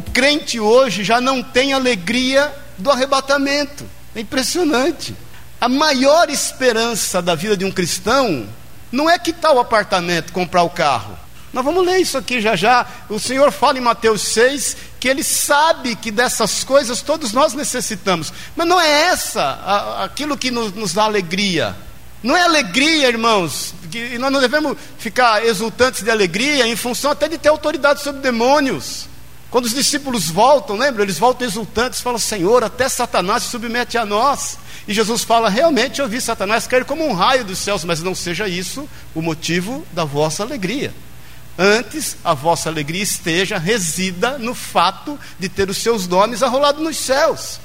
O crente hoje já não tem alegria do arrebatamento. É impressionante. A maior esperança da vida de um cristão não é quitar o apartamento, comprar o carro. Nós vamos ler isso aqui já já. O Senhor fala em Mateus 6 que Ele sabe que dessas coisas todos nós necessitamos. Mas não é essa a, aquilo que nos, nos, dá alegria. Não é alegria, irmãos. Que, nós não devemos ficar exultantes de alegria em função até de ter autoridade sobre demônios. Quando os discípulos voltam, lembra? Eles voltam exultantes, falam: Senhor, até Satanás se submete a nós. E Jesus fala: Realmente eu vi Satanás cair como um raio dos céus, mas não seja isso o motivo da vossa alegria. Antes, a vossa alegria esteja, resida no fato de ter os seus nomes arrolados nos céus.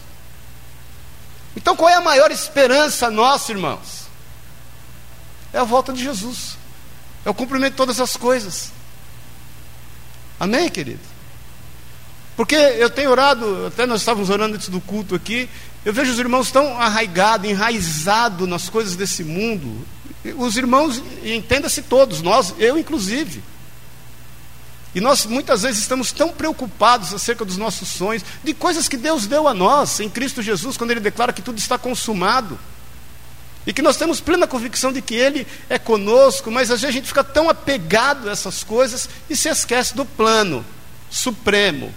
Então, qual é a maior esperança nossa, irmãos? É a volta de Jesus, é o cumprimento de todas as coisas. Amém, querido? Porque eu tenho orado, até nós estávamos orando antes do culto aqui, eu vejo os irmãos tão arraigados, enraizados nas coisas desse mundo. Os irmãos, entenda-se todos, nós, eu inclusive. E nós muitas vezes estamos tão preocupados acerca dos nossos sonhos, de coisas que Deus deu a nós em Cristo Jesus, quando Ele declara que tudo está consumado. E que nós temos plena convicção de que Ele é conosco, mas às vezes a gente fica tão apegado a essas coisas e se esquece do plano supremo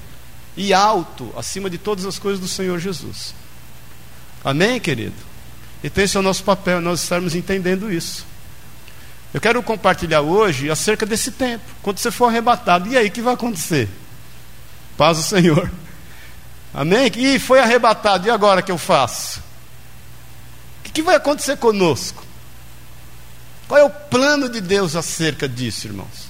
e alto, acima de todas as coisas do Senhor Jesus. Amém, querido? Então esse é o nosso papel, nós estarmos entendendo isso. Eu quero compartilhar hoje acerca desse tempo, quando você for arrebatado. E aí, o que vai acontecer? Paz do Senhor. Amém? E foi arrebatado, e agora que eu faço? O que vai acontecer conosco? Qual é o plano de Deus acerca disso, irmãos?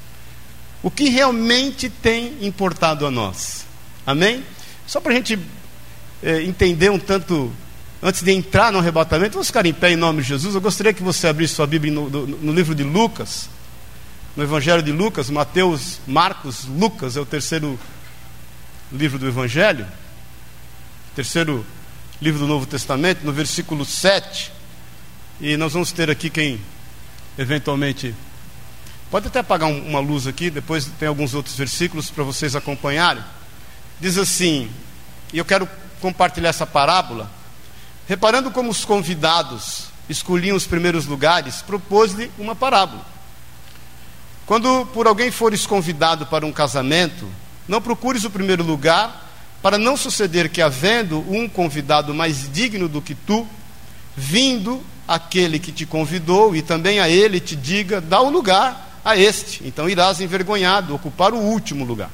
O que realmente tem importado a nós? Amém? Só para a gente é, entender um tanto antes de entrar no arrebatamento, vamos ficar em pé em nome de Jesus. Eu gostaria que você abrisse sua Bíblia no, no, no, livro de Lucas, no Evangelho de Lucas, Mateus, Marcos, Lucas é o terceiro livro do Evangelho, terceiro livro do Novo Testamento, no versículo 7. E nós vamos ter aqui quem eventualmente. Pode até apagar um, uma luz aqui, depois tem alguns outros versículos para vocês acompanharem. Diz assim, e eu quero compartilhar essa parábola Reparando como os convidados escolhiam os primeiros lugares, propôs-lhe uma parábola. Quando por alguém fores convidado para um casamento, não procures o primeiro lugar, para não suceder que, havendo um convidado mais digno do que tu, vindo aquele que te convidou e também a ele te diga: dá o lugar a este, então irás envergonhado ocupar o último lugar.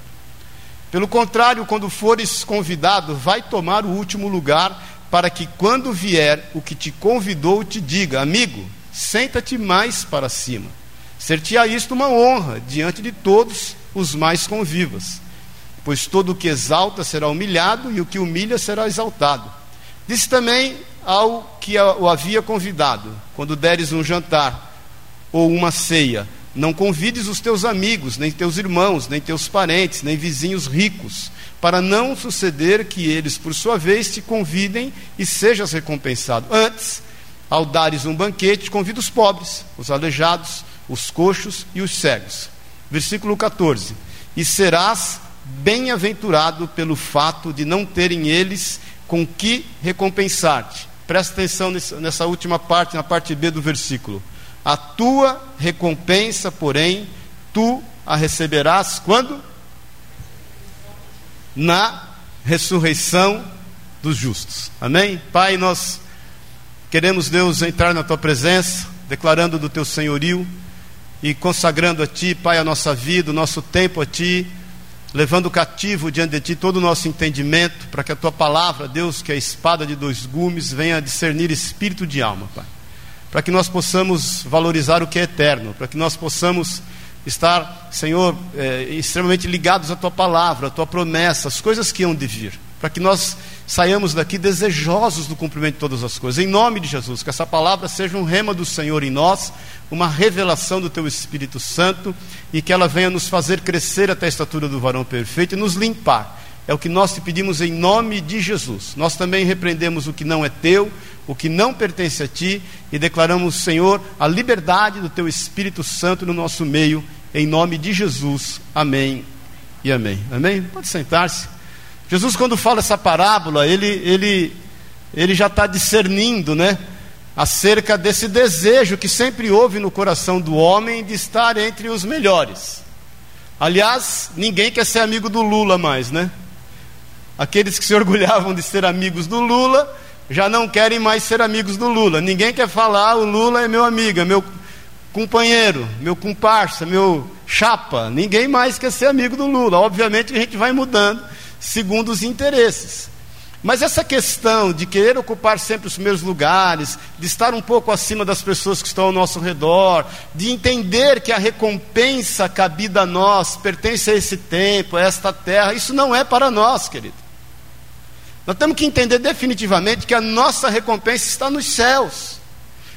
Pelo contrário, quando fores convidado, vai tomar o último lugar para que quando vier o que te convidou te diga: Amigo, senta-te mais para cima. Ser-te-á isto uma honra diante de todos os mais convivas. Pois todo o que exalta será humilhado e o que humilha será exaltado. Disse também ao que o havia convidado: Quando deres um jantar ou uma ceia, não convides os teus amigos, nem teus irmãos, nem teus parentes, nem vizinhos ricos para não suceder que eles, por sua vez, te convidem e sejas recompensado. Antes, ao dares um banquete, convida os pobres, os aleijados, os coxos e os cegos. Versículo 14: E serás bem-aventurado pelo fato de não terem eles com que recompensar-te. Presta atenção nessa última parte, na parte B do versículo. A tua recompensa, porém, tu a receberás quando? na ressurreição dos justos. Amém? Pai, nós queremos, Deus, entrar na tua presença, declarando do teu senhorio e consagrando a ti, Pai, a nossa vida, o nosso tempo a ti, levando cativo diante de ti todo o nosso entendimento, para que a tua palavra, Deus, que é a espada de dois gumes, venha discernir espírito de alma, Pai. Para que nós possamos valorizar o que é eterno, para que nós possamos estar, Senhor, é, extremamente ligados à tua palavra, à tua promessa, às coisas que hão de vir, para que nós saiamos daqui desejosos do cumprimento de todas as coisas. Em nome de Jesus, que essa palavra seja um rema do Senhor em nós, uma revelação do teu Espírito Santo e que ela venha nos fazer crescer até a estatura do varão perfeito e nos limpar. É o que nós te pedimos em nome de Jesus. Nós também repreendemos o que não é teu, o que não pertence a ti e declaramos, Senhor, a liberdade do teu Espírito Santo no nosso meio, em nome de Jesus. Amém e amém. Amém? Pode sentar-se. Jesus, quando fala essa parábola, ele, ele, ele já está discernindo, né? Acerca desse desejo que sempre houve no coração do homem de estar entre os melhores. Aliás, ninguém quer ser amigo do Lula mais, né? Aqueles que se orgulhavam de ser amigos do Lula já não querem mais ser amigos do Lula. Ninguém quer falar, o Lula é meu amigo, é meu companheiro, meu comparsa, meu chapa. Ninguém mais quer ser amigo do Lula. Obviamente a gente vai mudando segundo os interesses. Mas essa questão de querer ocupar sempre os primeiros lugares, de estar um pouco acima das pessoas que estão ao nosso redor, de entender que a recompensa cabida a nós pertence a esse tempo, a esta terra, isso não é para nós, querido. Nós temos que entender definitivamente que a nossa recompensa está nos céus.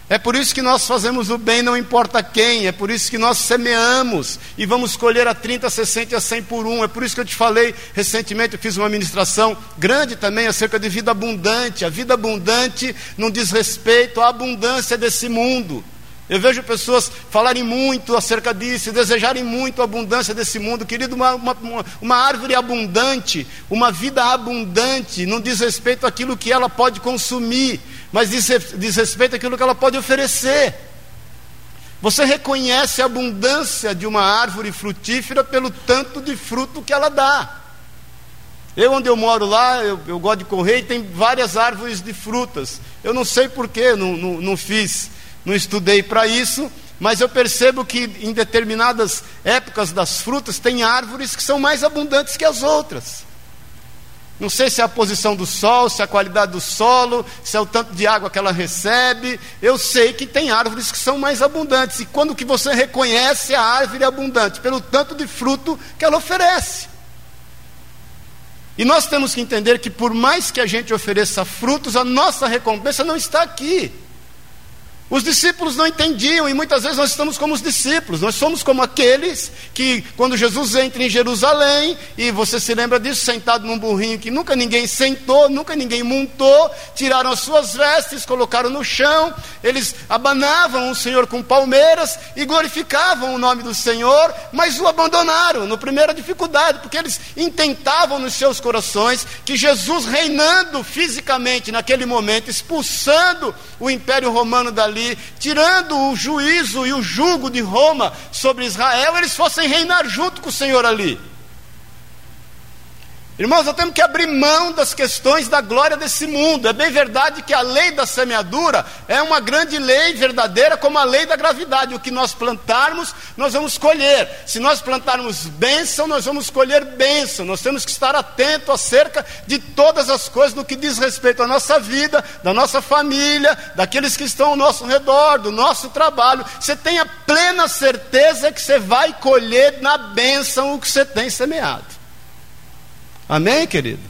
É por isso que nós fazemos o bem, não importa quem, é por isso que nós semeamos e vamos colher a 30, 60 e a 100 por um. É por isso que eu te falei recentemente, eu fiz uma ministração grande também acerca de vida abundante. A vida abundante não diz respeito à abundância desse mundo. Eu vejo pessoas falarem muito acerca disso, desejarem muito a abundância desse mundo. Querido, uma, uma, uma árvore abundante, uma vida abundante, não diz respeito àquilo que ela pode consumir, mas diz, diz respeito àquilo que ela pode oferecer. Você reconhece a abundância de uma árvore frutífera pelo tanto de fruto que ela dá. Eu, onde eu moro lá, eu, eu gosto de correr e tem várias árvores de frutas. Eu não sei porquê, não, não, não fiz não estudei para isso, mas eu percebo que em determinadas épocas das frutas tem árvores que são mais abundantes que as outras. Não sei se é a posição do sol, se é a qualidade do solo, se é o tanto de água que ela recebe. Eu sei que tem árvores que são mais abundantes. E quando que você reconhece a árvore abundante? Pelo tanto de fruto que ela oferece. E nós temos que entender que por mais que a gente ofereça frutos, a nossa recompensa não está aqui. Os discípulos não entendiam, e muitas vezes nós estamos como os discípulos, nós somos como aqueles que, quando Jesus entra em Jerusalém, e você se lembra disso, sentado num burrinho que nunca ninguém sentou, nunca ninguém montou, tiraram as suas vestes, colocaram no chão, eles abanavam o Senhor com palmeiras e glorificavam o nome do Senhor, mas o abandonaram na primeira dificuldade, porque eles intentavam nos seus corações que Jesus reinando fisicamente naquele momento, expulsando o império romano dali, ali, tirando o juízo e o jugo de Roma sobre Israel, eles fossem reinar junto com o Senhor ali. Irmãos, nós temos que abrir mão das questões da glória desse mundo. É bem verdade que a lei da semeadura é uma grande lei verdadeira, como a lei da gravidade. O que nós plantarmos, nós vamos colher. Se nós plantarmos bênção, nós vamos colher bênção. Nós temos que estar atento acerca de todas as coisas no que diz respeito à nossa vida, da nossa família, daqueles que estão ao nosso redor, do nosso trabalho. Você tenha plena certeza que você vai colher na bênção o que você tem semeado. Amém, querido?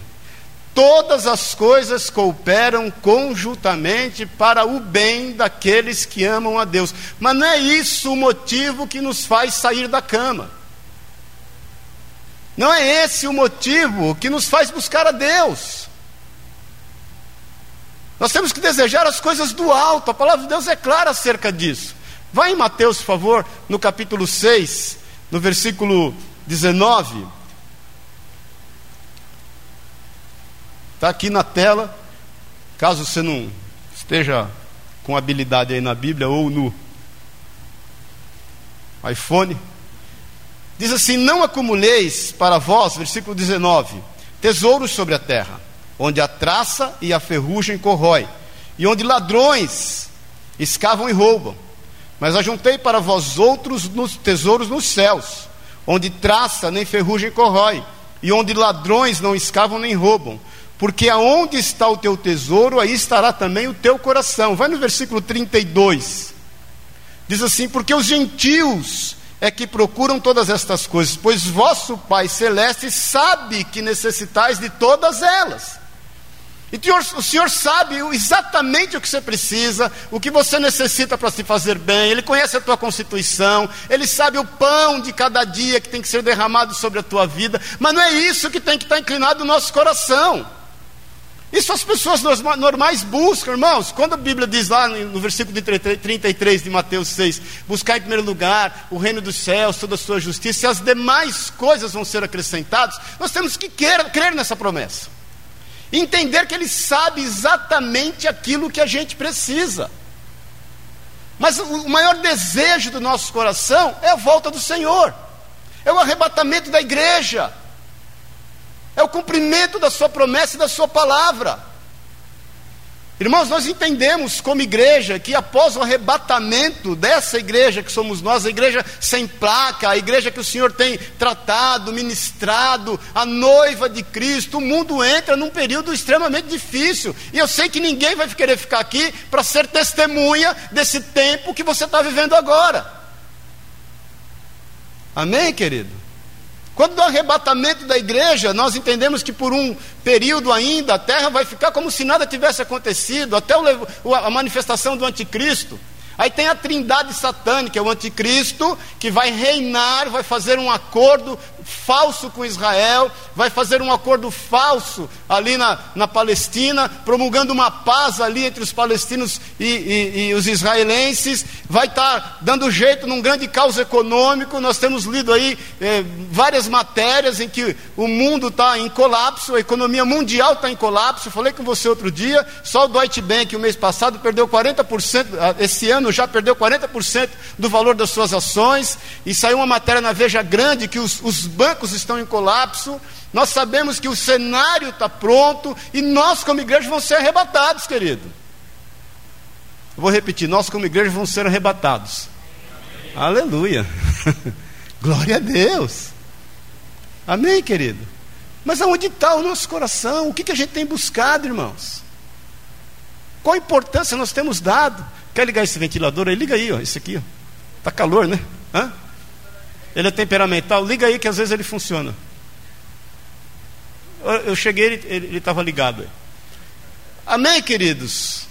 Todas as coisas cooperam conjuntamente para o bem daqueles que amam a Deus. Mas não é isso o motivo que nos faz sair da cama. Não é esse o motivo que nos faz buscar a Deus. Nós temos que desejar as coisas do alto, a palavra de Deus é clara acerca disso. Vai em Mateus, por favor, no capítulo 6, no versículo 19. Está aqui na tela, caso você não esteja com habilidade aí na Bíblia ou no iPhone. Diz assim: Não acumuleis para vós, versículo 19, tesouros sobre a terra, onde a traça e a ferrugem corrói, e onde ladrões escavam e roubam. Mas ajuntei para vós outros nos tesouros nos céus, onde traça nem ferrugem corrói, e onde ladrões não escavam nem roubam porque aonde está o teu tesouro, aí estará também o teu coração. Vai no versículo 32. Diz assim: Porque os gentios é que procuram todas estas coisas, pois vosso Pai Celeste sabe que necessitais de todas elas. E o Senhor sabe exatamente o que você precisa, o que você necessita para se fazer bem, Ele conhece a tua constituição, Ele sabe o pão de cada dia que tem que ser derramado sobre a tua vida, mas não é isso que tem que estar inclinado no nosso coração. Isso as pessoas normais buscam, irmãos. Quando a Bíblia diz lá no versículo 33 de Mateus 6: buscar em primeiro lugar o reino dos céus, toda a sua justiça, e as demais coisas vão ser acrescentadas, nós temos que crer, crer nessa promessa. Entender que Ele sabe exatamente aquilo que a gente precisa. Mas o maior desejo do nosso coração é a volta do Senhor, é o arrebatamento da igreja é o cumprimento da Sua promessa e da Sua palavra. Irmãos, nós entendemos como igreja que após o arrebatamento dessa igreja que somos nós, a igreja sem placa, a igreja que o Senhor tem tratado, ministrado, a noiva de Cristo, o mundo entra num período extremamente difícil. E eu sei que ninguém vai querer ficar aqui para ser testemunha desse tempo que você está vivendo agora. Amém, querido? Quando do arrebatamento da igreja, nós entendemos que por um período ainda a terra vai ficar como se nada tivesse acontecido, até a manifestação do anticristo. Aí tem a trindade satânica, o anticristo, que vai reinar, vai fazer um acordo falso com Israel, vai fazer um acordo falso ali na, na Palestina, promulgando uma paz ali entre os palestinos e, e, e os israelenses, vai estar tá dando jeito num grande caos econômico. Nós temos lido aí eh, várias matérias em que o mundo está em colapso, a economia mundial está em colapso. Falei com você outro dia, só o Deutsche Bank, o mês passado, perdeu 40%, ah, esse ano já perdeu 40% do valor das suas ações, e saiu uma matéria na Veja Grande que os, os bancos estão em colapso, nós sabemos que o cenário está pronto e nós, como igreja, vamos ser arrebatados, querido. Eu vou repetir: nós, como igreja, vamos ser arrebatados. Amém. Aleluia. Glória a Deus. Amém, querido? Mas aonde está o nosso coração? O que, que a gente tem buscado, irmãos? Qual importância nós temos dado? Quer ligar esse ventilador aí? Liga aí, ó, esse aqui. Está calor, né? Hã? Ele é temperamental, liga aí que às vezes ele funciona. Eu cheguei, ele estava ligado. Amém, queridos?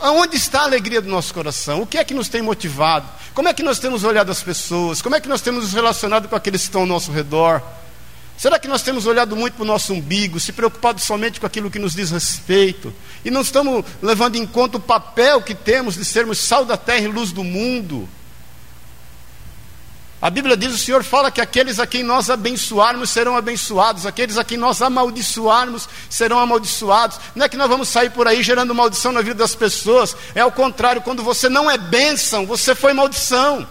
Aonde está a alegria do nosso coração? O que é que nos tem motivado? Como é que nós temos olhado as pessoas? Como é que nós temos nos relacionado com aqueles que estão ao nosso redor? Será que nós temos olhado muito para o nosso umbigo, se preocupado somente com aquilo que nos diz respeito? E não estamos levando em conta o papel que temos de sermos sal da terra e luz do mundo? A Bíblia diz: o Senhor fala que aqueles a quem nós abençoarmos serão abençoados, aqueles a quem nós amaldiçoarmos serão amaldiçoados. Não é que nós vamos sair por aí gerando maldição na vida das pessoas, é ao contrário, quando você não é bênção, você foi maldição.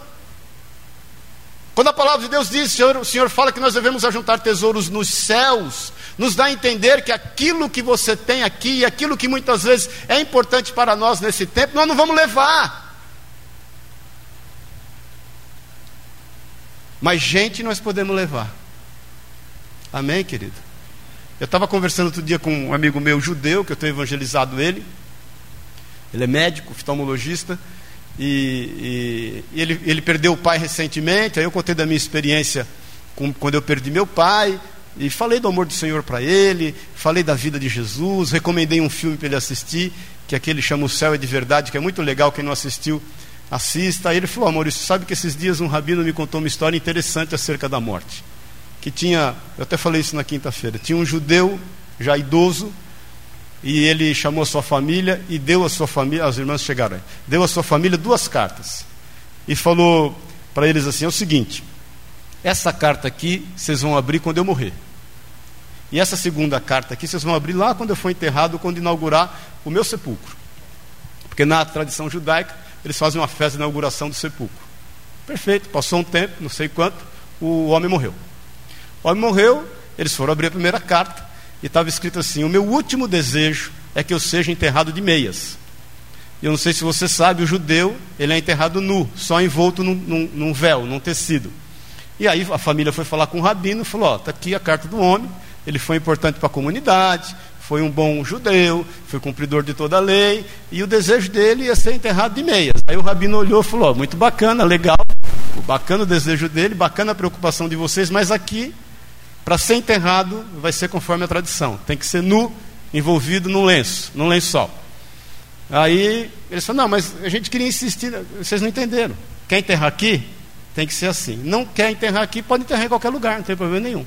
Palavra de Deus diz, o Senhor, o Senhor fala que nós devemos ajuntar tesouros nos céus, nos dá a entender que aquilo que você tem aqui, aquilo que muitas vezes é importante para nós nesse tempo, nós não vamos levar. Mas gente nós podemos levar. Amém, querido? Eu estava conversando outro dia com um amigo meu judeu, que eu tenho evangelizado ele. Ele é médico, oftalmologista. E, e, ele, ele, perdeu o pai recentemente. Aí eu contei da minha experiência com, quando eu perdi meu pai. E falei do amor do Senhor para ele. Falei da vida de Jesus. Recomendei um filme para ele assistir, que aquele chama O Céu é de Verdade, que é muito legal. Quem não assistiu, assista. Aí ele falou: Amor, você sabe que esses dias um rabino me contou uma história interessante acerca da morte. Que tinha, eu até falei isso na quinta-feira, tinha um judeu já idoso, e ele chamou a sua família e deu a sua família, as irmãs chegaram aí, deu a sua família duas cartas. E falou para eles assim: é o seguinte, essa carta aqui vocês vão abrir quando eu morrer. E essa segunda carta aqui vocês vão abrir lá quando eu for enterrado, quando inaugurar o meu sepulcro. Porque na tradição judaica, eles fazem uma festa de inauguração do sepulcro. Perfeito, passou um tempo, não sei quanto, o homem morreu. O homem morreu, eles foram abrir a primeira carta e estava escrito assim: O meu último desejo é que eu seja enterrado de meias. Eu não sei se você sabe, o judeu ele é enterrado nu, só envolto num, num, num véu, num tecido. E aí a família foi falar com o rabino e falou: Ó, está aqui a carta do homem, ele foi importante para a comunidade, foi um bom judeu, foi cumpridor de toda a lei, e o desejo dele ia ser enterrado de meias. Aí o rabino olhou e falou: muito bacana, legal, bacana o desejo dele, bacana a preocupação de vocês, mas aqui, para ser enterrado, vai ser conforme a tradição, tem que ser nu, envolvido num lenço, num lençol. Aí eles falaram: não, mas a gente queria insistir, vocês não entenderam. Quer enterrar aqui? Tem que ser assim. Não quer enterrar aqui, pode enterrar em qualquer lugar, não tem problema nenhum.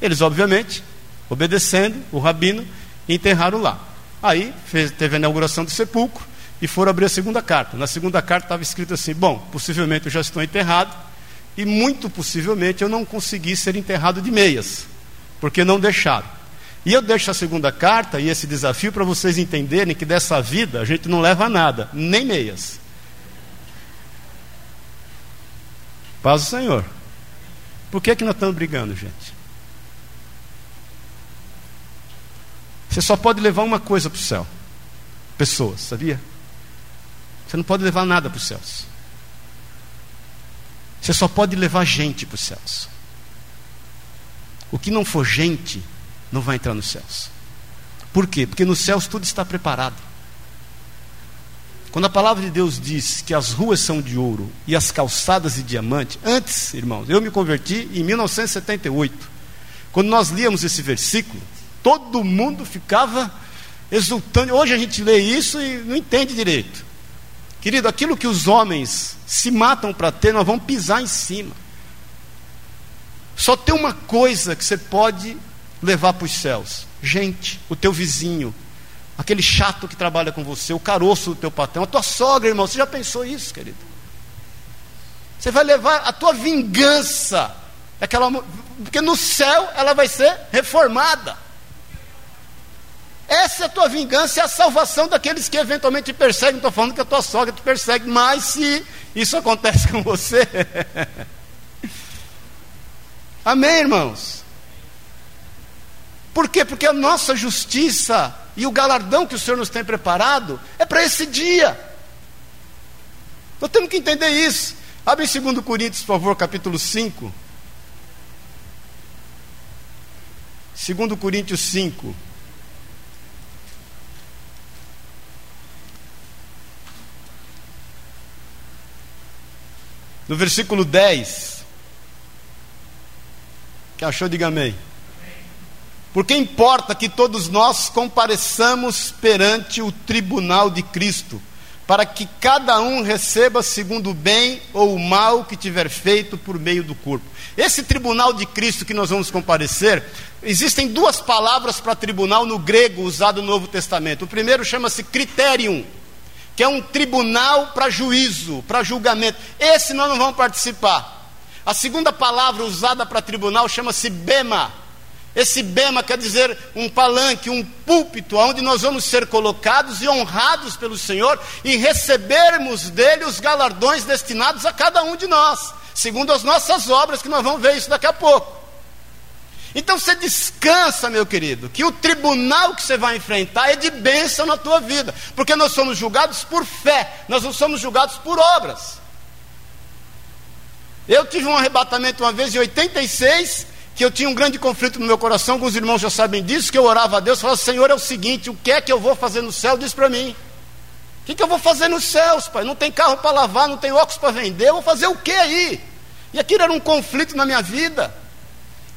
Eles, obviamente, obedecendo o rabino, enterraram lá. Aí fez, teve a inauguração do sepulcro e foram abrir a segunda carta. Na segunda carta estava escrito assim: Bom, possivelmente eu já estou enterrado e muito possivelmente eu não consegui ser enterrado de meias, porque não deixaram. E eu deixo a segunda carta e esse desafio para vocês entenderem que dessa vida a gente não leva nada, nem meias. Paz do Senhor. Por que, é que nós estamos brigando, gente? Você só pode levar uma coisa para o céu: pessoas, sabia? Você não pode levar nada para os céus. Você só pode levar gente para os céus. O que não for gente, não vai entrar nos céus. Por quê? Porque nos céus tudo está preparado. Quando a palavra de Deus diz que as ruas são de ouro e as calçadas de diamante, antes, irmãos, eu me converti em 1978. Quando nós líamos esse versículo, todo mundo ficava exultando. Hoje a gente lê isso e não entende direito. Querido, aquilo que os homens se matam para ter, nós vamos pisar em cima. Só tem uma coisa que você pode levar para os céus: gente, o teu vizinho, aquele chato que trabalha com você, o caroço do teu patrão, a tua sogra, irmão. Você já pensou isso, querido? Você vai levar a tua vingança, aquela, porque no céu ela vai ser reformada. Essa é a tua vingança e a salvação daqueles que eventualmente te perseguem. Estou falando que a tua sogra te persegue, mas se isso acontece com você. Amém, irmãos? Por quê? Porque a nossa justiça e o galardão que o Senhor nos tem preparado é para esse dia. Nós temos que entender isso. Abre em 2 Coríntios, por favor, capítulo 5. 2 Coríntios 5. No versículo 10. Que achou, diga amém. Porque importa que todos nós compareçamos perante o tribunal de Cristo, para que cada um receba segundo o bem ou o mal que tiver feito por meio do corpo. Esse tribunal de Cristo que nós vamos comparecer, existem duas palavras para tribunal no grego usado no Novo Testamento. O primeiro chama-se criterium, que é um tribunal para juízo, para julgamento. Esse nós não vamos participar. A segunda palavra usada para tribunal chama-se bema esse bema quer dizer um palanque, um púlpito, onde nós vamos ser colocados e honrados pelo Senhor e recebermos dele os galardões destinados a cada um de nós, segundo as nossas obras, que nós vamos ver isso daqui a pouco. Então você descansa, meu querido, que o tribunal que você vai enfrentar é de bênção na tua vida, porque nós somos julgados por fé, nós não somos julgados por obras. Eu tive um arrebatamento uma vez em 86 que eu tinha um grande conflito no meu coração, alguns irmãos já sabem disso, que eu orava a Deus, falava, Senhor, é o seguinte, o que é que eu vou fazer no céu? Diz para mim. O que, que eu vou fazer nos céus, pai? Não tem carro para lavar, não tem óculos para vender, eu vou fazer o que aí? E aquilo era um conflito na minha vida.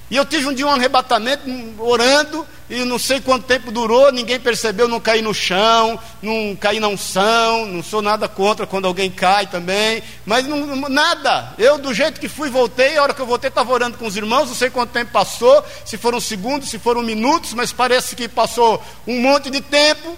E eu tive um dia um arrebatamento, orando, e não sei quanto tempo durou, ninguém percebeu, não caí no chão, não caí na unção, não sou nada contra quando alguém cai também, mas não, nada. Eu, do jeito que fui, voltei, a hora que eu voltei, estava orando com os irmãos, não sei quanto tempo passou, se foram segundos, se foram minutos, mas parece que passou um monte de tempo,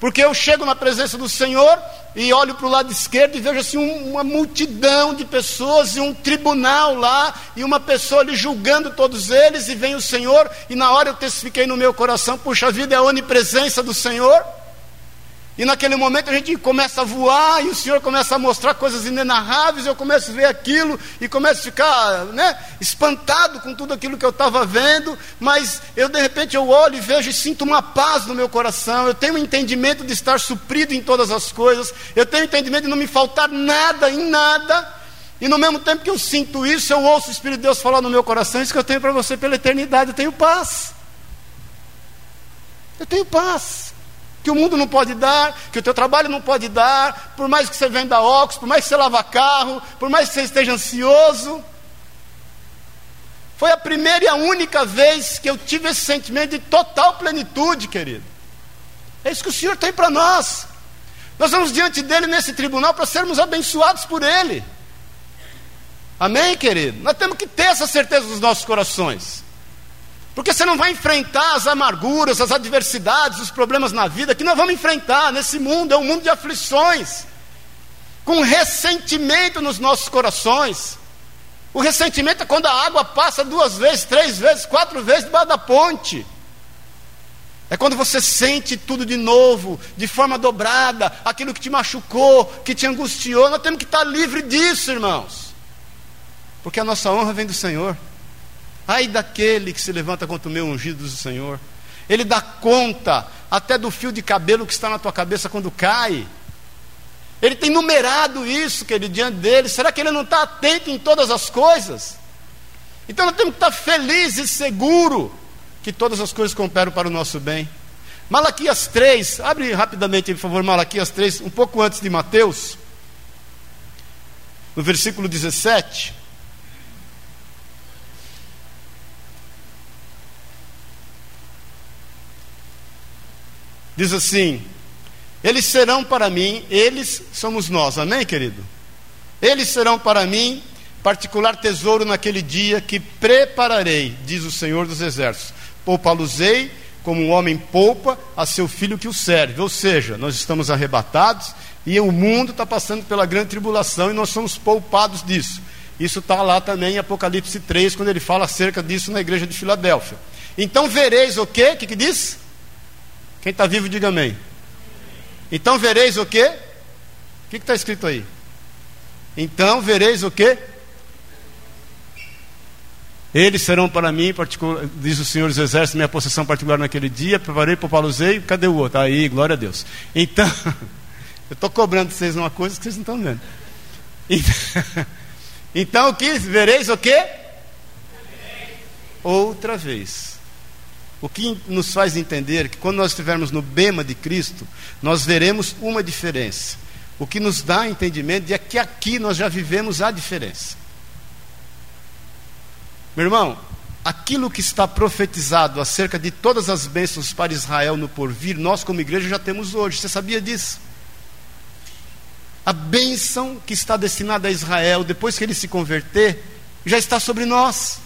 porque eu chego na presença do Senhor e olho para o lado esquerdo e vejo assim uma multidão de pessoas e um tribunal lá e uma pessoa ali julgando todos eles e vem o Senhor e na hora eu testifiquei no meu coração, puxa vida, é a onipresença do Senhor. E naquele momento a gente começa a voar e o Senhor começa a mostrar coisas inenarráveis, eu começo a ver aquilo e começo a ficar né, espantado com tudo aquilo que eu estava vendo, mas eu de repente eu olho e vejo e sinto uma paz no meu coração, eu tenho um entendimento de estar suprido em todas as coisas, eu tenho um entendimento de não me faltar nada em nada, e no mesmo tempo que eu sinto isso, eu ouço o Espírito de Deus falar no meu coração, isso que eu tenho para você pela eternidade, eu tenho paz. Eu tenho paz que o mundo não pode dar, que o teu trabalho não pode dar, por mais que você venda óculos, por mais que você lava carro, por mais que você esteja ansioso. Foi a primeira e a única vez que eu tive esse sentimento de total plenitude, querido. É isso que o Senhor tem para nós. Nós vamos diante dele nesse tribunal para sermos abençoados por ele. Amém, querido? Nós temos que ter essa certeza nos nossos corações. Porque você não vai enfrentar as amarguras, as adversidades, os problemas na vida que nós vamos enfrentar nesse mundo, é um mundo de aflições, com ressentimento nos nossos corações. O ressentimento é quando a água passa duas vezes, três vezes, quatro vezes debaixo da ponte. É quando você sente tudo de novo, de forma dobrada, aquilo que te machucou, que te angustiou. Nós temos que estar livre disso, irmãos. Porque a nossa honra vem do Senhor. Ai daquele que se levanta contra o meu ungido do Senhor. Ele dá conta até do fio de cabelo que está na tua cabeça quando cai. Ele tem numerado isso, querido, diante dele. Será que ele não está atento em todas as coisas? Então nós temos que estar felizes e seguros que todas as coisas cooperam para o nosso bem. Malaquias 3, abre rapidamente, por favor, Malaquias 3, um pouco antes de Mateus, no versículo 17. Diz assim: Eles serão para mim, eles somos nós, amém, querido? Eles serão para mim particular tesouro naquele dia que prepararei, diz o Senhor dos Exércitos. Poupá-los-ei como um homem poupa a seu filho que o serve. Ou seja, nós estamos arrebatados e o mundo está passando pela grande tribulação e nós somos poupados disso. Isso está lá também em Apocalipse 3, quando ele fala acerca disso na igreja de Filadélfia. Então vereis o quê? O que, que diz? Quem está vivo, diga amém. Então vereis o quê? O que está escrito aí? Então vereis o quê? Eles serão para mim, diz o Senhor dos Exércitos, minha possessão particular naquele dia. Preparei para o Paluzei, cadê o outro? Aí, glória a Deus. Então, eu estou cobrando vocês uma coisa que vocês não estão vendo. Então, então o que? Vereis o quê? Outra vez. O que nos faz entender que quando nós estivermos no bema de Cristo, nós veremos uma diferença. O que nos dá entendimento é que aqui nós já vivemos a diferença. Meu irmão, aquilo que está profetizado acerca de todas as bênçãos para Israel no porvir, nós como igreja já temos hoje. Você sabia disso? A bênção que está destinada a Israel depois que ele se converter, já está sobre nós.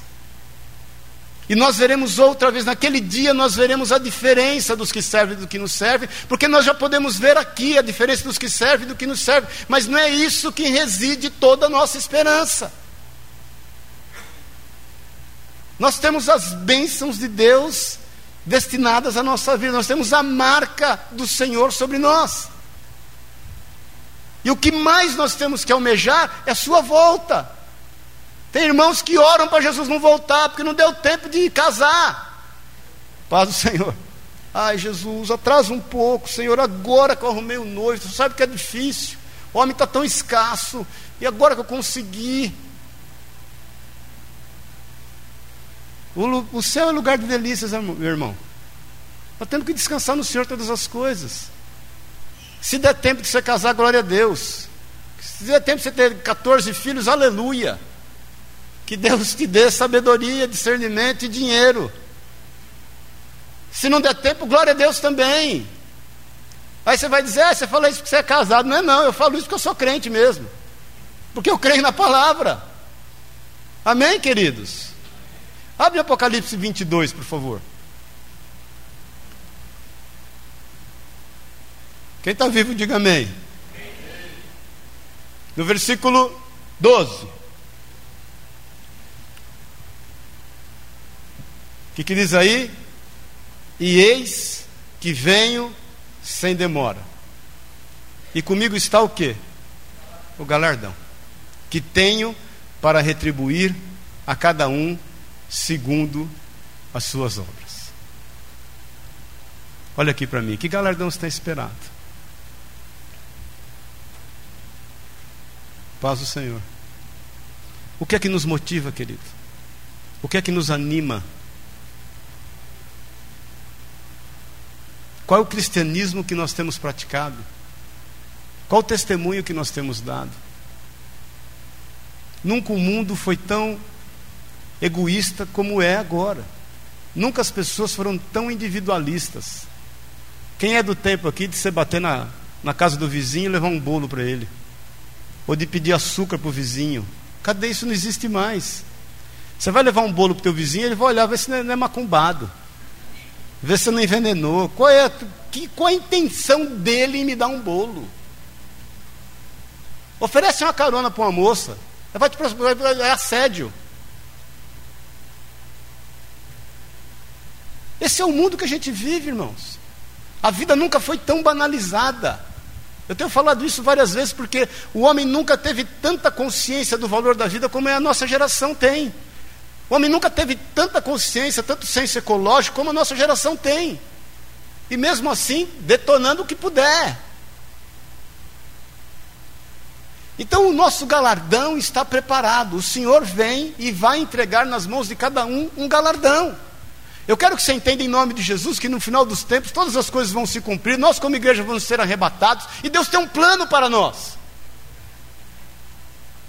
E nós veremos outra vez, naquele dia nós veremos a diferença dos que servem e do que nos serve, porque nós já podemos ver aqui a diferença dos que servem e do que nos serve, mas não é isso que reside toda a nossa esperança. Nós temos as bênçãos de Deus destinadas à nossa vida, nós temos a marca do Senhor sobre nós. E o que mais nós temos que almejar é a sua volta. Tem irmãos que oram para Jesus não voltar, porque não deu tempo de casar. Paz do Senhor. Ai, Jesus, atrasa um pouco, Senhor, agora que eu arrumei o noivo, você sabe que é difícil. O homem está tão escasso, e agora que eu consegui. O, o céu é lugar de delícias, meu irmão. Nós temos que descansar no Senhor todas as coisas. Se der tempo de você casar, glória a Deus. Se der tempo de você ter 14 filhos, aleluia. Que Deus te dê sabedoria, discernimento e dinheiro. Se não der tempo, glória a Deus também. Aí você vai dizer, ah, você fala isso porque você é casado. Não é não, eu falo isso porque eu sou crente mesmo. Porque eu creio na palavra. Amém, queridos? Abre Apocalipse 22, por favor. Quem está vivo, diga amém. No versículo 12. O que, que diz aí? E eis que venho sem demora. E comigo está o que? O galardão. Que tenho para retribuir a cada um segundo as suas obras. Olha aqui para mim, que galardão está esperado? Paz do Senhor. O que é que nos motiva, querido? O que é que nos anima? Qual é o cristianismo que nós temos praticado? Qual o testemunho que nós temos dado? Nunca o mundo foi tão egoísta como é agora. Nunca as pessoas foram tão individualistas. Quem é do tempo aqui de você bater na, na casa do vizinho e levar um bolo para ele? Ou de pedir açúcar para o vizinho? Cadê isso? Não existe mais. Você vai levar um bolo para o teu vizinho, ele vai olhar, ver se não é macumbado. Ver se não envenenou. Qual é, que, qual é a intenção dele em me dar um bolo? Oferece uma carona para uma moça. Vai te é assédio. Esse é o mundo que a gente vive, irmãos. A vida nunca foi tão banalizada. Eu tenho falado isso várias vezes porque o homem nunca teve tanta consciência do valor da vida como a nossa geração tem. O homem nunca teve tanta consciência, tanto senso ecológico como a nossa geração tem. E mesmo assim, detonando o que puder. Então o nosso galardão está preparado. O Senhor vem e vai entregar nas mãos de cada um um galardão. Eu quero que você entenda em nome de Jesus que no final dos tempos todas as coisas vão se cumprir, nós como igreja vamos ser arrebatados e Deus tem um plano para nós.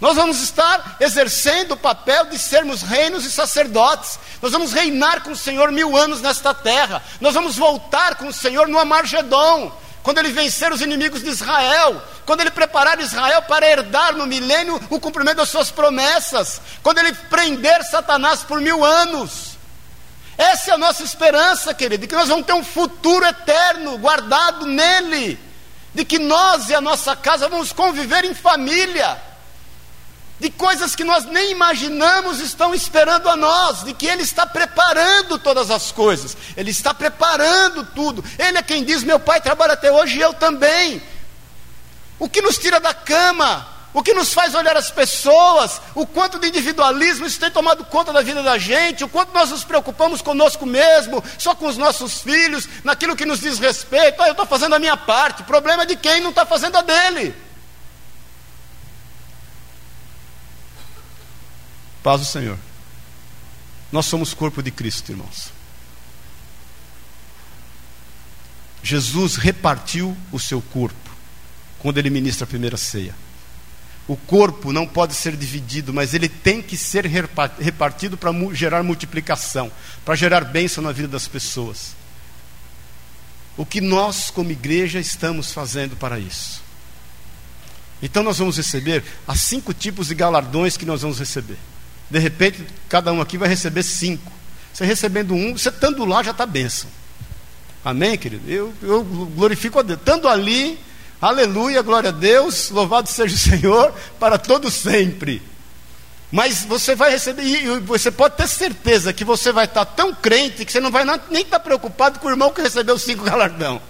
Nós vamos estar exercendo o papel de sermos reinos e sacerdotes. Nós vamos reinar com o Senhor mil anos nesta terra. Nós vamos voltar com o Senhor no Amargedon, quando ele vencer os inimigos de Israel, quando ele preparar Israel para herdar no milênio o cumprimento das suas promessas, quando ele prender Satanás por mil anos. Essa é a nossa esperança, querido, de que nós vamos ter um futuro eterno guardado nele, de que nós e a nossa casa vamos conviver em família, de coisas que nós nem imaginamos estão esperando a nós, de que Ele está preparando todas as coisas, Ele está preparando tudo. Ele é quem diz: Meu pai trabalha até hoje e eu também. O que nos tira da cama? o que nos faz olhar as pessoas, o quanto de individualismo isso tem tomado conta da vida da gente, o quanto nós nos preocupamos conosco mesmo, só com os nossos filhos, naquilo que nos diz respeito. Ah, eu estou fazendo a minha parte, o problema é de quem não está fazendo a dele. Paz do Senhor. Nós somos corpo de Cristo, irmãos. Jesus repartiu o seu corpo quando ele ministra a primeira ceia. O corpo não pode ser dividido, mas ele tem que ser repartido para gerar multiplicação, para gerar bênção na vida das pessoas. O que nós, como igreja, estamos fazendo para isso? Então, nós vamos receber as cinco tipos de galardões que nós vamos receber. De repente, cada um aqui vai receber cinco. Você recebendo um, você estando lá já está bênção. Amém, querido? Eu, eu glorifico a Deus. Estando ali, Aleluia, glória a Deus, louvado seja o Senhor para todo sempre. Mas você vai receber, e você pode ter certeza que você vai estar tão crente que você não vai nem estar preocupado com o irmão que recebeu cinco galardão.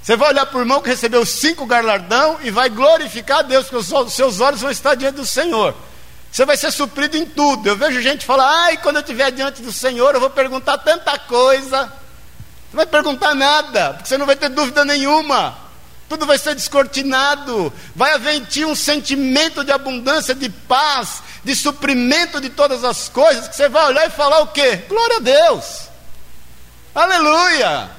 Você vai olhar para o irmão que recebeu cinco galardão e vai glorificar a Deus, porque os seus olhos vão estar diante do Senhor. Você vai ser suprido em tudo. Eu vejo gente falar, ai, quando eu estiver diante do Senhor, eu vou perguntar tanta coisa. Você não vai perguntar nada, porque você não vai ter dúvida nenhuma tudo vai ser descortinado, vai haver em ti um sentimento de abundância, de paz, de suprimento de todas as coisas, que você vai olhar e falar o quê? Glória a Deus, aleluia,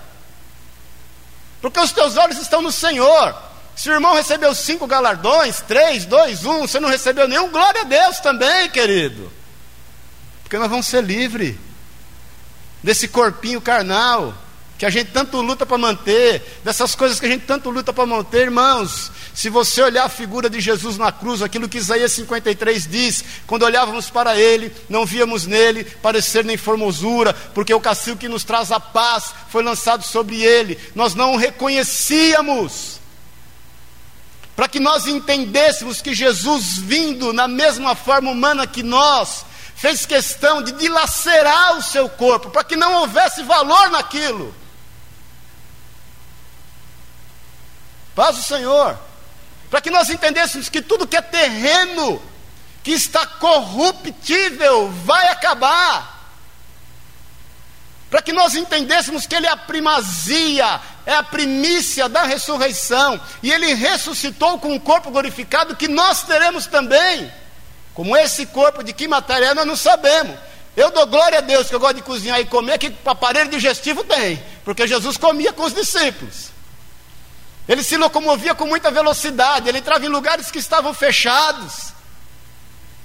porque os teus olhos estão no Senhor. Se o irmão recebeu cinco galardões, três, dois, um, você não recebeu nenhum, glória a Deus também, querido, porque nós vamos ser livres desse corpinho carnal que a gente tanto luta para manter, dessas coisas que a gente tanto luta para manter, irmãos. Se você olhar a figura de Jesus na cruz, aquilo que Isaías 53 diz, quando olhávamos para ele, não víamos nele parecer nem formosura, porque o castigo que nos traz a paz foi lançado sobre ele, nós não o reconhecíamos. Para que nós entendêssemos que Jesus, vindo na mesma forma humana que nós, fez questão de dilacerar o seu corpo, para que não houvesse valor naquilo. Paz o Senhor. Para que nós entendêssemos que tudo que é terreno, que está corruptível, vai acabar. Para que nós entendêssemos que Ele é a primazia, é a primícia da ressurreição, e Ele ressuscitou com um corpo glorificado que nós teremos também. Como esse corpo de que matéria nós não sabemos. Eu dou glória a Deus que eu gosto de cozinhar e comer, que aparelho digestivo tem, porque Jesus comia com os discípulos. Ele se locomovia com muita velocidade, ele entrava em lugares que estavam fechados.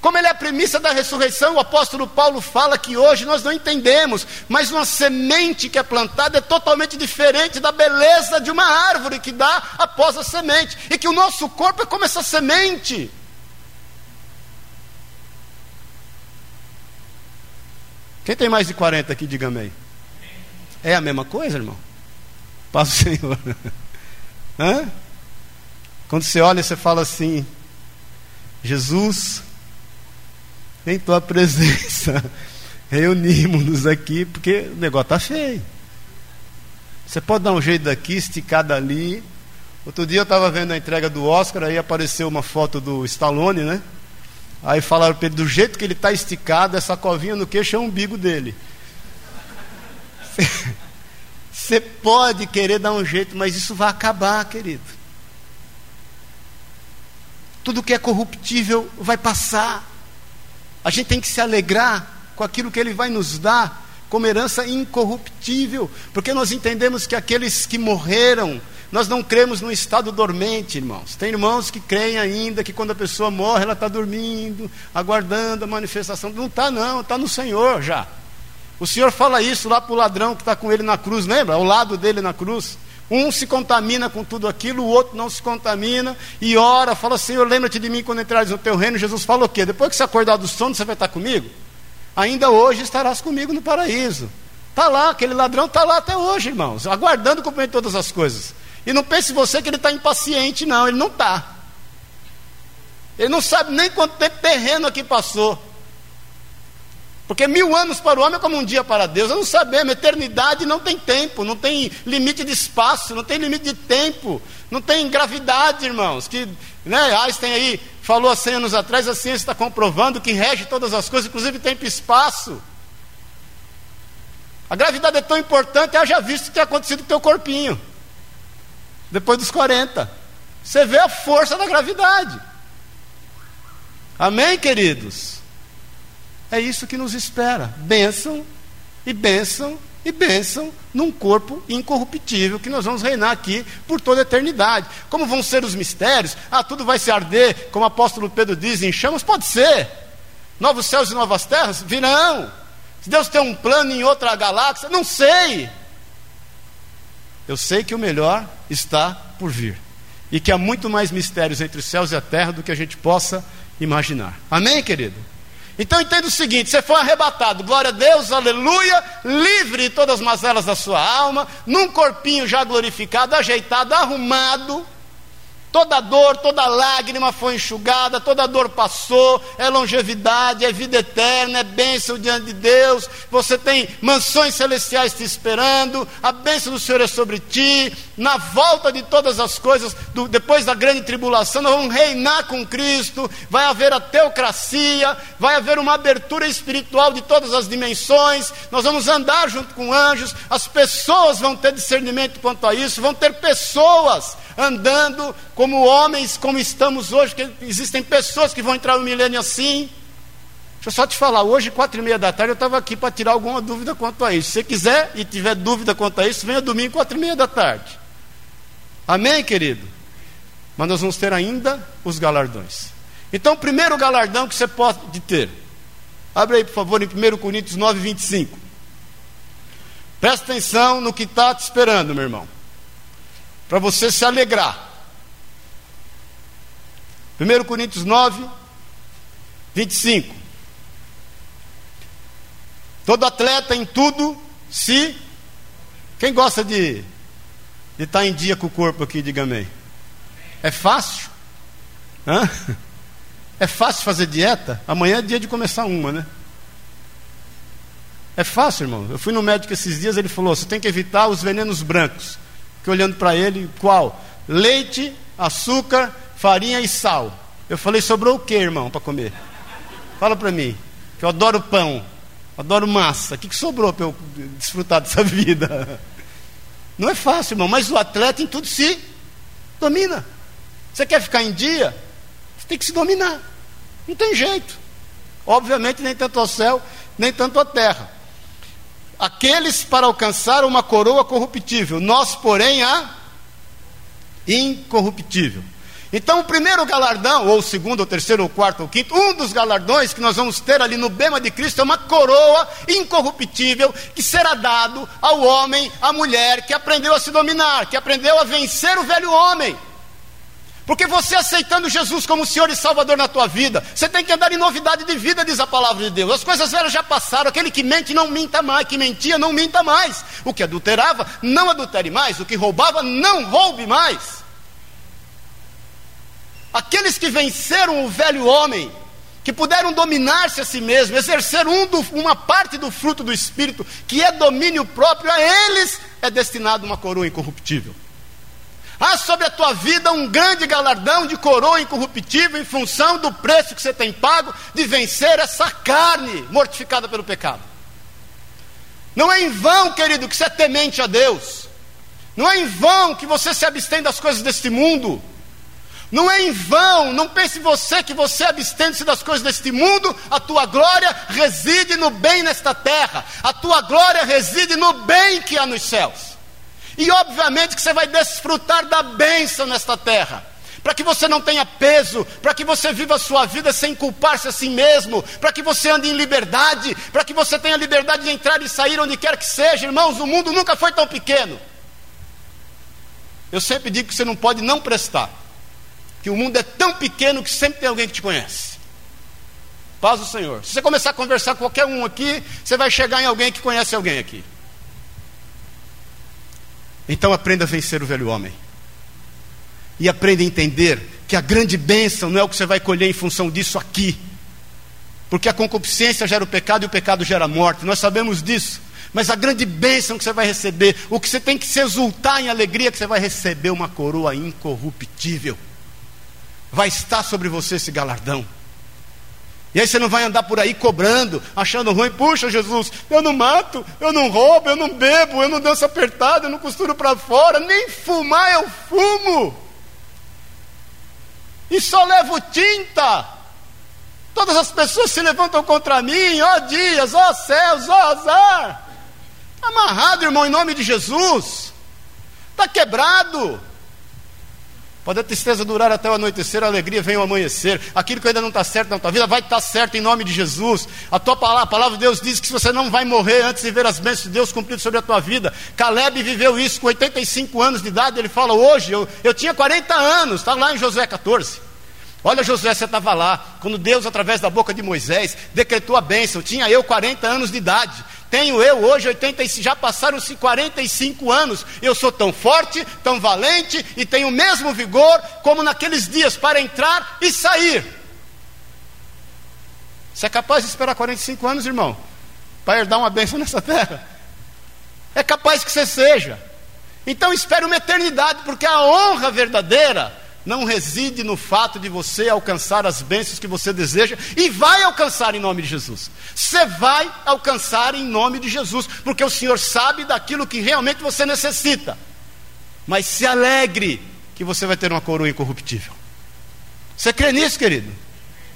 Como ele é a premissa da ressurreição, o apóstolo Paulo fala que hoje nós não entendemos, mas uma semente que é plantada é totalmente diferente da beleza de uma árvore que dá após a semente, e que o nosso corpo é como essa semente. Quem tem mais de 40 aqui, diga amém. É a mesma coisa, irmão? Paz o Senhor. Hã? Quando você olha, você fala assim: Jesus, em tua presença, reunimos-nos aqui, porque o negócio está feio. Você pode dar um jeito daqui, esticar dali. Outro dia eu estava vendo a entrega do Oscar, aí apareceu uma foto do Stallone, né? Aí falaram para ele, do jeito que ele está esticado, essa covinha no queixo é o umbigo dele. Você pode querer dar um jeito, mas isso vai acabar, querido. Tudo que é corruptível vai passar. A gente tem que se alegrar com aquilo que ele vai nos dar como herança incorruptível, porque nós entendemos que aqueles que morreram nós não cremos no estado dormente, irmãos. Tem irmãos que creem ainda que quando a pessoa morre, ela está dormindo, aguardando a manifestação. Não está, não, está no Senhor já. O Senhor fala isso lá para o ladrão que está com ele na cruz, lembra? Ao lado dele na cruz. Um se contamina com tudo aquilo, o outro não se contamina e ora, fala: Senhor, lembra-te de mim quando entrares no teu reino. Jesus fala o quê? Depois que você acordar do sono, você vai estar comigo? Ainda hoje estarás comigo no paraíso. Está lá, aquele ladrão está lá até hoje, irmãos, aguardando cumprir todas as coisas. E não pense você que ele está impaciente, não, ele não está. Ele não sabe nem quanto tempo terreno aqui passou. Porque mil anos para o homem é como um dia para Deus. Eu não sabemos, eternidade não tem tempo, não tem limite de espaço, não tem limite de tempo, não tem gravidade, irmãos. Que né, Einstein aí falou há 100 anos atrás, a ciência está comprovando que rege todas as coisas, inclusive tempo e espaço. A gravidade é tão importante, haja visto o que tem acontecido com o teu corpinho depois dos 40. Você vê a força da gravidade. Amém, queridos? É isso que nos espera. Bênção e bênção e bênção num corpo incorruptível que nós vamos reinar aqui por toda a eternidade. Como vão ser os mistérios? Ah, tudo vai se arder, como o apóstolo Pedro diz, em chamas? Pode ser. Novos céus e novas terras virão. Se Deus tem um plano em outra galáxia, não sei. Eu sei que o melhor está por vir. E que há muito mais mistérios entre os céus e a terra do que a gente possa imaginar. Amém, querido? Então entenda o seguinte: você foi arrebatado, glória a Deus, aleluia, livre de todas as mazelas da sua alma, num corpinho já glorificado, ajeitado, arrumado, Toda dor, toda lágrima foi enxugada, toda dor passou, é longevidade, é vida eterna, é bênção diante de Deus. Você tem mansões celestiais te esperando, a bênção do Senhor é sobre ti. Na volta de todas as coisas, do, depois da grande tribulação, nós vamos reinar com Cristo. Vai haver a teocracia, vai haver uma abertura espiritual de todas as dimensões. Nós vamos andar junto com anjos, as pessoas vão ter discernimento quanto a isso, vão ter pessoas andando como homens, como estamos hoje, porque existem pessoas que vão entrar no milênio assim. Deixa eu só te falar, hoje, quatro e meia da tarde, eu estava aqui para tirar alguma dúvida quanto a isso. Se você quiser e tiver dúvida quanto a isso, venha domingo, quatro e meia da tarde. Amém, querido? Mas nós vamos ter ainda os galardões. Então, o primeiro galardão que você pode ter. Abre aí, por favor, em 1 Coríntios 9, 25. Presta atenção no que está te esperando, meu irmão para você se alegrar. 1 Coríntios 9, 25. Todo atleta em tudo se. Quem gosta de de estar tá em dia com o corpo aqui, diga amém. É fácil? Hã? É fácil fazer dieta? Amanhã é dia de começar uma, né? É fácil, irmão. Eu fui no médico esses dias, ele falou: você tem que evitar os venenos brancos. Fiquei olhando para ele, qual? Leite, açúcar, farinha e sal. Eu falei, sobrou o que, irmão, para comer? Fala para mim, que eu adoro pão, adoro massa. O que, que sobrou para eu desfrutar dessa vida? Não é fácil, irmão, mas o atleta em tudo se domina. Você quer ficar em dia? Você tem que se dominar. Não tem jeito. Obviamente, nem tanto ao céu, nem tanto à terra aqueles para alcançar uma coroa corruptível, nós, porém, a incorruptível. Então, o primeiro galardão, ou o segundo, ou terceiro, ou quarto, ou quinto, um dos galardões que nós vamos ter ali no bema de Cristo é uma coroa incorruptível que será dado ao homem, à mulher que aprendeu a se dominar, que aprendeu a vencer o velho homem. Porque você aceitando Jesus como Senhor e Salvador na tua vida, você tem que andar em novidade de vida, diz a palavra de Deus. As coisas velhas já passaram, aquele que mente não minta mais, que mentia não minta mais. O que adulterava, não adultere mais, o que roubava, não roube mais. Aqueles que venceram o velho homem, que puderam dominar-se a si mesmo, exercer um do, uma parte do fruto do Espírito, que é domínio próprio, a eles é destinado uma coroa incorruptível. Há sobre a tua vida um grande galardão de coroa incorruptível em função do preço que você tem pago de vencer essa carne mortificada pelo pecado. Não é em vão, querido, que você é temente a Deus. Não é em vão que você se abstém das coisas deste mundo. Não é em vão, não pense você que você abstendo-se das coisas deste mundo, a tua glória reside no bem nesta terra, a tua glória reside no bem que há nos céus. E obviamente que você vai desfrutar da bênção nesta terra para que você não tenha peso, para que você viva a sua vida sem culpar-se a si mesmo, para que você ande em liberdade, para que você tenha liberdade de entrar e sair onde quer que seja, irmãos, o mundo nunca foi tão pequeno. Eu sempre digo que você não pode não prestar que o mundo é tão pequeno que sempre tem alguém que te conhece. Paz do Senhor. Se você começar a conversar com qualquer um aqui, você vai chegar em alguém que conhece alguém aqui. Então aprenda a vencer o velho homem. E aprenda a entender que a grande bênção não é o que você vai colher em função disso aqui. Porque a concupiscência gera o pecado e o pecado gera a morte. Nós sabemos disso. Mas a grande bênção que você vai receber, o que você tem que se exultar em alegria, é que você vai receber uma coroa incorruptível vai estar sobre você esse galardão. E aí você não vai andar por aí cobrando, achando ruim, puxa Jesus, eu não mato, eu não roubo, eu não bebo, eu não danço apertado, eu não costuro para fora, nem fumar eu fumo. E só levo tinta. Todas as pessoas se levantam contra mim, ó dias, ó céus, ó azar. Amarrado, irmão, em nome de Jesus. Está quebrado. Pode a tristeza durar até o anoitecer, a alegria vem o amanhecer. Aquilo que ainda não está certo na tua vida vai estar certo em nome de Jesus. A tua palavra, a palavra de Deus diz que você não vai morrer antes de ver as bênçãos de Deus cumpridas sobre a tua vida. Caleb viveu isso com 85 anos de idade. Ele fala: Hoje eu, eu tinha 40 anos, está lá em Josué 14. Olha, Josué, você estava lá, quando Deus, através da boca de Moisés, decretou a bênção. Tinha eu 40 anos de idade. Tenho eu hoje 85, já passaram-se 45 anos. Eu sou tão forte, tão valente e tenho o mesmo vigor como naqueles dias para entrar e sair. Você é capaz de esperar 45 anos, irmão, para herdar uma bênção nessa terra? É capaz que você seja. Então espere uma eternidade, porque a honra verdadeira não reside no fato de você alcançar as bênçãos que você deseja e vai alcançar em nome de Jesus. Você vai alcançar em nome de Jesus, porque o Senhor sabe daquilo que realmente você necessita. Mas se alegre que você vai ter uma coroa incorruptível. Você crê nisso, querido?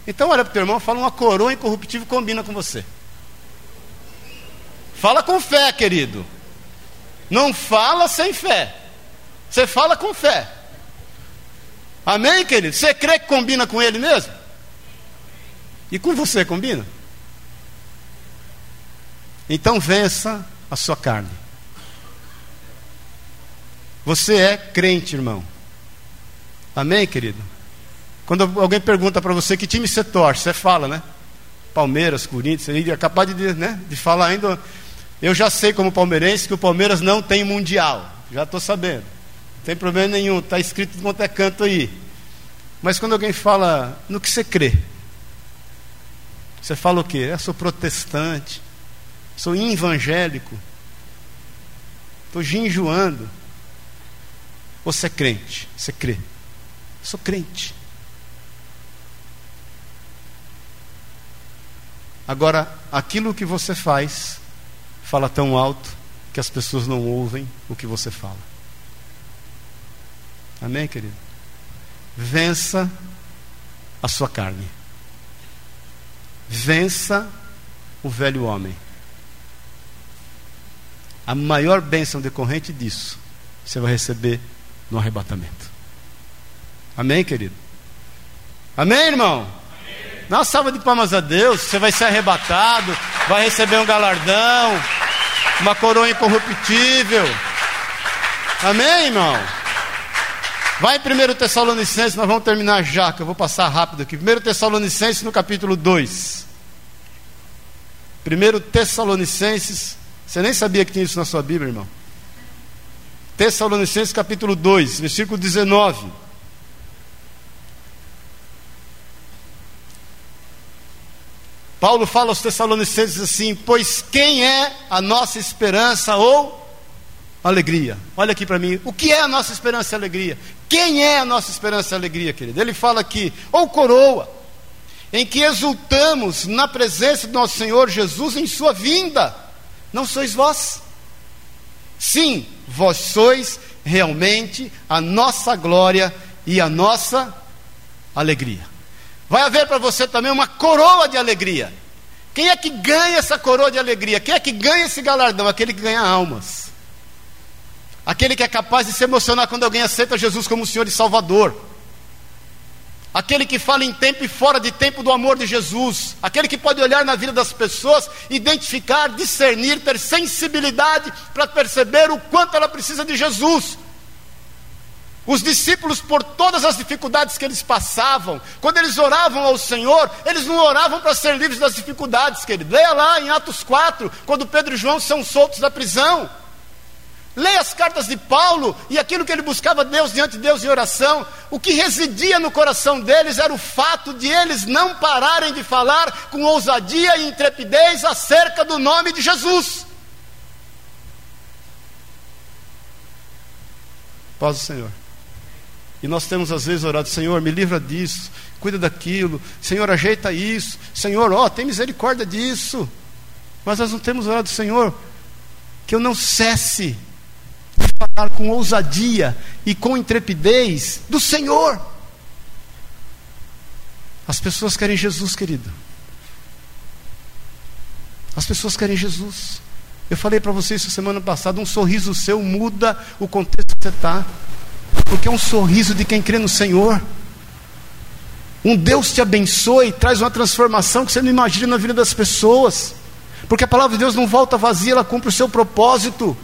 Então olha para o teu irmão, fala uma coroa incorruptível combina com você. Fala com fé, querido. Não fala sem fé. Você fala com fé. Amém, querido? Você crê que combina com ele mesmo? E com você combina? Então vença a sua carne. Você é crente, irmão. Amém, querido? Quando alguém pergunta para você que time você torce, você fala, né? Palmeiras, Corinthians, você é capaz de, né, de falar ainda. Eu já sei, como palmeirense, que o Palmeiras não tem mundial. Já estou sabendo. Tem problema nenhum, está escrito de quanto é canto aí. Mas quando alguém fala no que você crê, você fala o quê? Eu sou protestante, sou evangélico, estou ginjoando. Ou você é crente? Você crê? Eu sou crente. Agora, aquilo que você faz, fala tão alto que as pessoas não ouvem o que você fala. Amém, querido? Vença a sua carne. Vença o velho homem. A maior bênção decorrente disso você vai receber no arrebatamento. Amém, querido? Amém, irmão? Uma salva de palmas a Deus. Você vai ser arrebatado, vai receber um galardão, uma coroa incorruptível. Amém, irmão? Vai em 1 Tessalonicenses, nós vamos terminar já, que eu vou passar rápido aqui. 1 Tessalonicenses no capítulo 2. 1 Tessalonicenses, você nem sabia que tinha isso na sua Bíblia, irmão. Tessalonicenses capítulo 2, versículo 19. Paulo fala aos Tessalonicenses assim: Pois quem é a nossa esperança ou alegria? Olha aqui para mim: o que é a nossa esperança e alegria? Quem é a nossa esperança e alegria, querido? Ele fala aqui: ou coroa, em que exultamos na presença do nosso Senhor Jesus em Sua vinda. Não sois vós? Sim, vós sois realmente a nossa glória e a nossa alegria. Vai haver para você também uma coroa de alegria. Quem é que ganha essa coroa de alegria? Quem é que ganha esse galardão? Aquele que ganha almas. Aquele que é capaz de se emocionar quando alguém aceita Jesus como Senhor e Salvador. Aquele que fala em tempo e fora de tempo do amor de Jesus. Aquele que pode olhar na vida das pessoas, identificar, discernir, ter sensibilidade para perceber o quanto ela precisa de Jesus. Os discípulos, por todas as dificuldades que eles passavam, quando eles oravam ao Senhor, eles não oravam para ser livres das dificuldades, querido. Leia lá em Atos 4, quando Pedro e João são soltos da prisão. Leia as cartas de Paulo e aquilo que ele buscava Deus diante de Deus em oração. O que residia no coração deles era o fato de eles não pararem de falar com ousadia e intrepidez acerca do nome de Jesus. Paz do Senhor. E nós temos às vezes orado, Senhor, me livra disso, cuida daquilo, Senhor, ajeita isso, Senhor, ó, tem misericórdia disso. Mas nós não temos orado, Senhor, que eu não cesse falar com ousadia e com intrepidez do Senhor. As pessoas querem Jesus, querido. As pessoas querem Jesus. Eu falei para vocês isso semana passada: um sorriso seu muda o contexto que você está porque é um sorriso de quem crê no Senhor. Um Deus te abençoe e traz uma transformação que você não imagina na vida das pessoas. Porque a palavra de Deus não volta vazia, ela cumpre o seu propósito.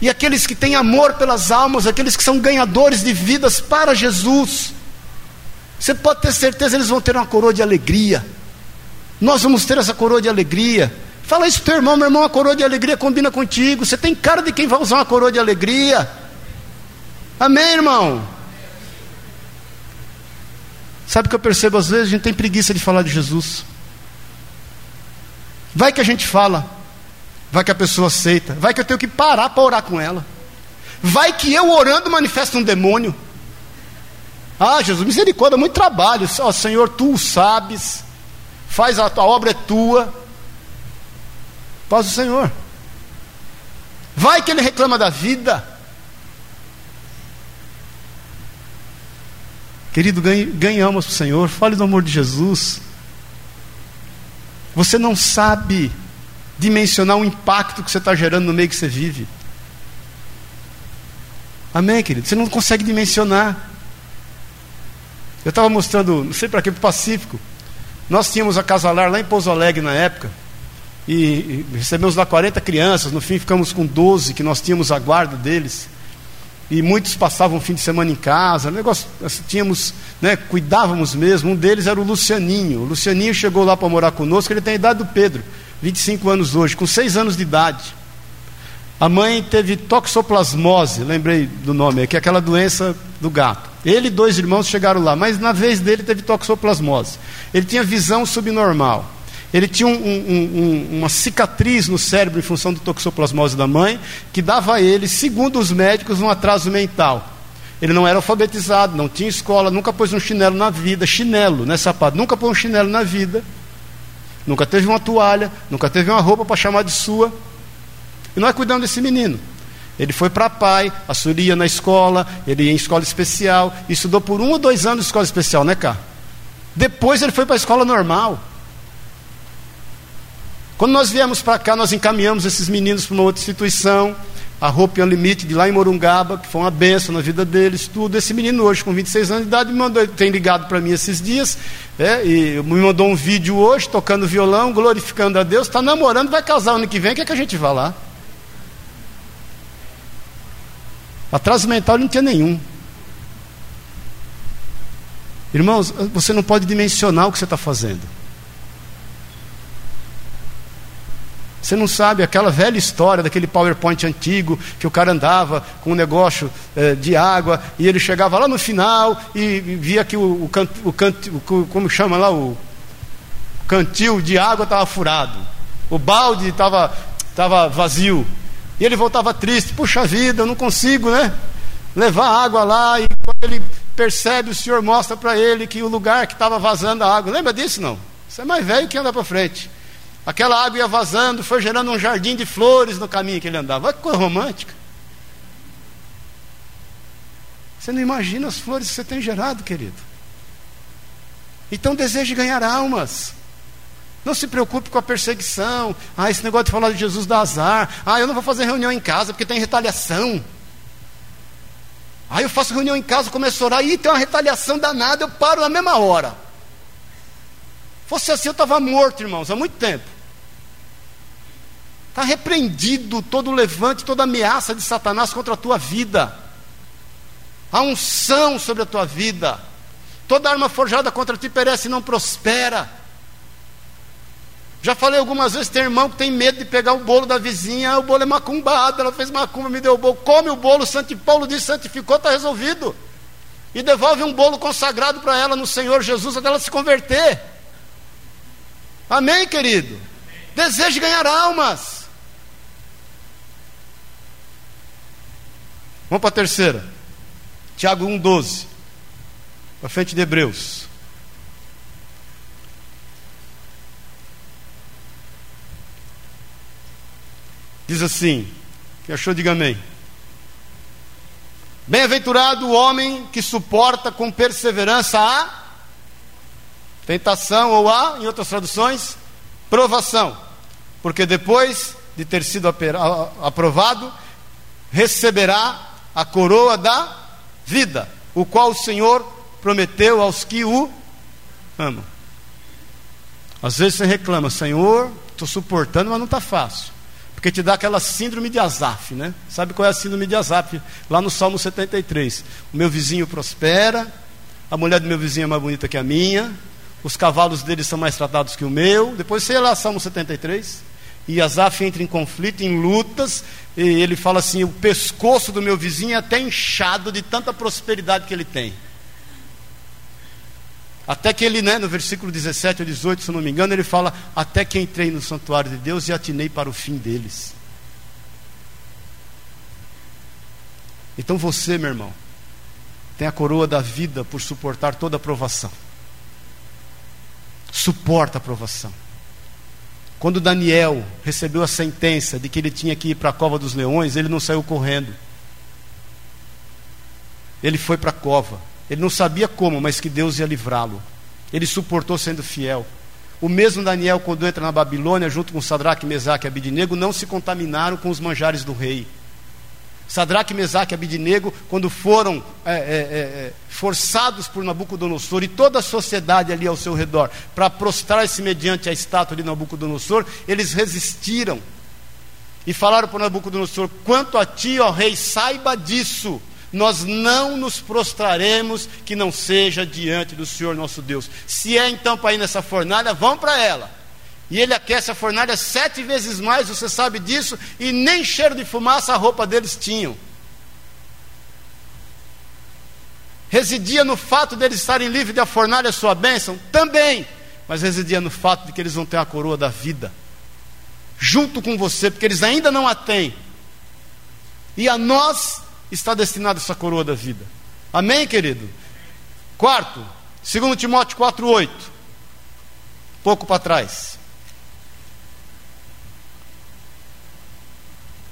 E aqueles que têm amor pelas almas, aqueles que são ganhadores de vidas para Jesus, você pode ter certeza, eles vão ter uma coroa de alegria. Nós vamos ter essa coroa de alegria. Fala isso para o teu irmão, meu irmão, a coroa de alegria combina contigo. Você tem cara de quem vai usar uma coroa de alegria. Amém, irmão? Sabe o que eu percebo às vezes? A gente tem preguiça de falar de Jesus. Vai que a gente fala, vai que a pessoa aceita, vai que eu tenho que parar para orar com ela. Vai que eu orando manifesta um demônio. Ah, Jesus, misericórdia, muito trabalho. oh, Senhor, tu o sabes. Faz a, a obra é tua. Paz o Senhor. Vai que ele reclama da vida. Querido, almas para o Senhor, fale do amor de Jesus. Você não sabe dimensionar o impacto que você está gerando no meio que você vive. Amém, querido? Você não consegue dimensionar. Eu estava mostrando, não sei para que, para o Pacífico. Nós tínhamos a Casalar lá em Pouso Alegre na época. E, recebemos lá 40 crianças. No fim, ficamos com 12, que nós tínhamos a guarda deles e muitos passavam o fim de semana em casa, negócio, assim, tínhamos, né, cuidávamos mesmo. Um deles era o Lucianinho. O Lucianinho chegou lá para morar conosco, ele tem a idade do Pedro, 25 anos hoje, com 6 anos de idade. A mãe teve toxoplasmose, lembrei do nome, que é aquela doença do gato. Ele e dois irmãos chegaram lá, mas na vez dele teve toxoplasmose. Ele tinha visão subnormal. Ele tinha um, um, um, uma cicatriz no cérebro em função do toxoplasmose da mãe, que dava a ele, segundo os médicos, um atraso mental. Ele não era alfabetizado, não tinha escola, nunca pôs um chinelo na vida, chinelo, não é sapato, nunca pôs um chinelo na vida, nunca teve uma toalha, nunca teve uma roupa para chamar de sua. E nós cuidamos desse menino. Ele foi para pai, a Suri ia na escola, ele ia em escola especial, estudou por um ou dois anos em escola especial, né, cá? Depois ele foi para a escola normal. Quando nós viemos para cá, nós encaminhamos esses meninos para uma outra instituição, a Hope Unlimited, de lá em Morungaba, que foi uma benção na vida deles, tudo. Esse menino hoje, com 26 anos de idade, me mandou, tem ligado para mim esses dias, é, e me mandou um vídeo hoje, tocando violão, glorificando a Deus, está namorando, vai casar ano que vem, quer que a gente vá lá? Atraso mental não tinha nenhum. Irmãos, você não pode dimensionar o que você está fazendo. Você não sabe aquela velha história daquele PowerPoint antigo que o cara andava com um negócio eh, de água e ele chegava lá no final e via que o, o, o, can, o como chama lá o cantil de água estava furado, o balde estava tava vazio e ele voltava triste. Puxa vida, eu não consigo, né? Levar água lá e quando ele percebe, o Senhor mostra para ele que o lugar que estava vazando a água. Lembra disso não? Você é mais velho que anda para frente. Aquela água ia vazando, foi gerando um jardim de flores no caminho que ele andava. Olha que coisa romântica. Você não imagina as flores que você tem gerado, querido. Então deseje ganhar almas. Não se preocupe com a perseguição. Ah, esse negócio de falar de Jesus dá azar. Ah, eu não vou fazer reunião em casa porque tem retaliação. Ah, eu faço reunião em casa, começo a orar, e tem uma retaliação danada, eu paro na mesma hora. Fosse assim, eu estava morto, irmãos, há muito tempo. Está repreendido todo o levante, toda ameaça de Satanás contra a tua vida. Há unção sobre a tua vida. Toda arma forjada contra ti perece e não prospera. Já falei algumas vezes, tem irmão que tem medo de pegar o bolo da vizinha, o bolo é macumbado, ela fez macumba, me deu o bolo, come o bolo, Santo Paulo diz, santificou, está resolvido. E devolve um bolo consagrado para ela no Senhor Jesus até ela se converter. Amém, querido? Deseje ganhar almas. Vamos para a terceira. Tiago 1,12. Para frente de Hebreus. Diz assim: que achou, diga amém. Bem-aventurado o homem que suporta com perseverança a Tentação ou a, em outras traduções, provação. Porque depois de ter sido aprovado, receberá a coroa da vida, o qual o Senhor prometeu aos que o amam. Às vezes você reclama, Senhor, estou suportando, mas não está fácil. Porque te dá aquela síndrome de Azaf, né? Sabe qual é a síndrome de Azaf? Lá no Salmo 73. O meu vizinho prospera, a mulher do meu vizinho é mais bonita que a minha, os cavalos dele são mais tratados que o meu. Depois você lá, Salmo 73. E Asaf entra em conflito, em lutas, e ele fala assim: o pescoço do meu vizinho é até inchado de tanta prosperidade que ele tem. Até que ele, né, no versículo 17 ou 18, se não me engano, ele fala: Até que entrei no santuário de Deus e atinei para o fim deles. Então você, meu irmão, tem a coroa da vida por suportar toda a provação suporta a provação. Quando Daniel recebeu a sentença de que ele tinha que ir para a cova dos leões, ele não saiu correndo. Ele foi para a cova. Ele não sabia como, mas que Deus ia livrá-lo. Ele suportou sendo fiel. O mesmo Daniel, quando entra na Babilônia, junto com Sadraque, Mesaque e Abidinego, não se contaminaram com os manjares do rei. Sadraque, Mesaque e Abidinego, quando foram é, é, é, é, forçados por Nabucodonosor e toda a sociedade ali ao seu redor para prostrar-se mediante a estátua de Nabucodonosor, eles resistiram e falaram para Nabucodonosor: Quanto a ti, ó rei, saiba disso, nós não nos prostraremos que não seja diante do Senhor nosso Deus. Se é então para ir nessa fornalha, vão para ela. E ele aquece a fornalha sete vezes mais, você sabe disso, e nem cheiro de fumaça a roupa deles tinham. Residia no fato deles estarem livres da fornalha sua bênção? Também. Mas residia no fato de que eles vão ter a coroa da vida. Junto com você, porque eles ainda não a têm. E a nós está destinada essa coroa da vida. Amém, querido? Quarto, 2 Timóteo 4,8. Pouco para trás.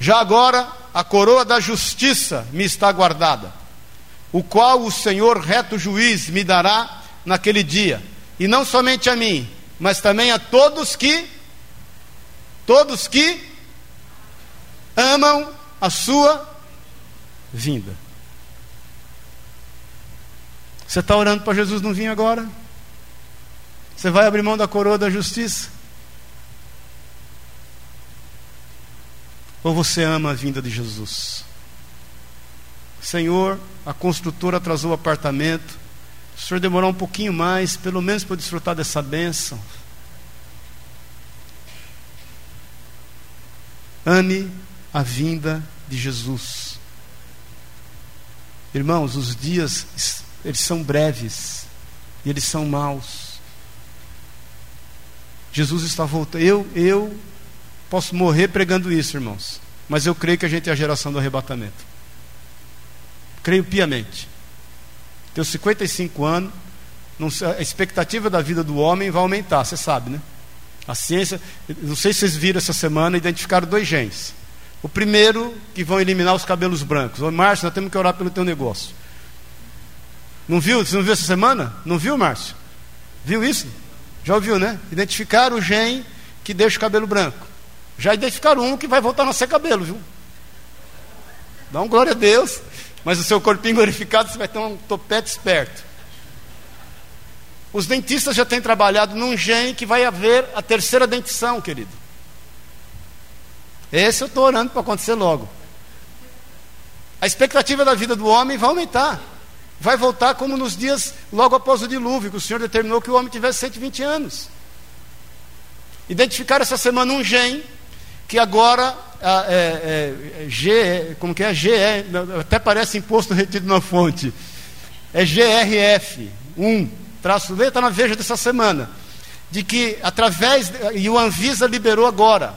Já agora a coroa da justiça me está guardada, o qual o Senhor reto juiz me dará naquele dia, e não somente a mim, mas também a todos que todos que amam a sua vinda. Você está orando para Jesus não vir agora? Você vai abrir mão da coroa da justiça? Ou você ama a vinda de Jesus? Senhor, a construtora atrasou o apartamento. O senhor demorar um pouquinho mais, pelo menos para desfrutar dessa bênção. Ame a vinda de Jesus. Irmãos, os dias eles são breves e eles são maus. Jesus está voltando. Eu, eu posso morrer pregando isso, irmãos. Mas eu creio que a gente é a geração do arrebatamento. Creio piamente. Tenho 55 anos. a expectativa da vida do homem vai aumentar, você sabe, né? A ciência, não sei se vocês viram essa semana, identificaram dois genes. O primeiro, que vão eliminar os cabelos brancos. Ô, Márcio, nós temos que orar pelo teu negócio. Não viu? Você não viu essa semana? Não viu, Márcio? Viu isso? Já ouviu, né? Identificaram o gene que deixa o cabelo branco. Já identificaram um que vai voltar a nascer cabelo, viu? Dá um glória a Deus. Mas o seu corpinho glorificado, você vai ter um topete esperto. Os dentistas já têm trabalhado num gene que vai haver a terceira dentição, querido. Esse eu estou orando para acontecer logo. A expectativa da vida do homem vai aumentar. Vai voltar como nos dias logo após o dilúvio, que o Senhor determinou que o homem tivesse 120 anos. Identificaram essa semana um gene que agora é, é, G, como que é? GE, até parece imposto retido na fonte. É GRF 1, traço D, está na Veja dessa semana. De que através, e o Anvisa liberou agora,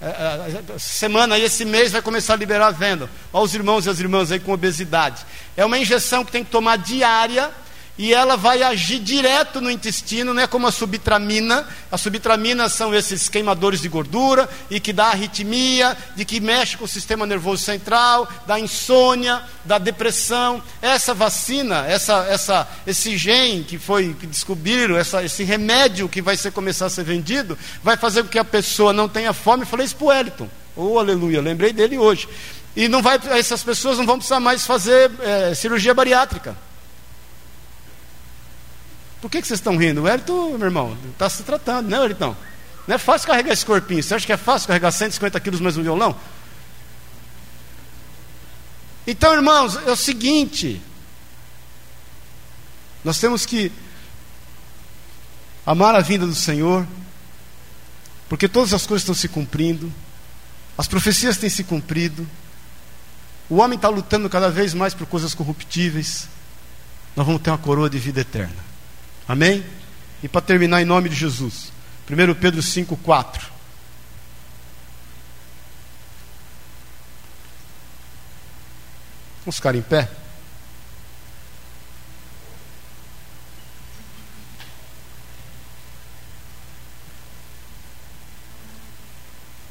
é, é, semana, esse mês vai começar a liberar a venda. Olha os irmãos e as irmãs aí com obesidade. É uma injeção que tem que tomar diária e ela vai agir direto no intestino, não é como a subtramina. A subtramina são esses queimadores de gordura e que dá arritmia, de que mexe com o sistema nervoso central, dá insônia, dá depressão. Essa vacina, essa, essa, esse gene que foi que descobriram, essa, esse remédio que vai ser, começar a ser vendido, vai fazer com que a pessoa não tenha fome. Falei isso para o Wellington. Oh, aleluia, lembrei dele hoje. E não vai, essas pessoas não vão precisar mais fazer é, cirurgia bariátrica. Por que, que vocês estão rindo? O Elton, meu irmão, está se tratando, né, Elton? Não é fácil carregar esse corpinho. Você acha que é fácil carregar 150 quilos mais um violão? Então, irmãos, é o seguinte: nós temos que amar a vinda do Senhor, porque todas as coisas estão se cumprindo, as profecias têm se cumprido, o homem está lutando cada vez mais por coisas corruptíveis, nós vamos ter uma coroa de vida eterna. Amém? E para terminar, em nome de Jesus, 1 Pedro 5, 4. Vamos ficar em pé?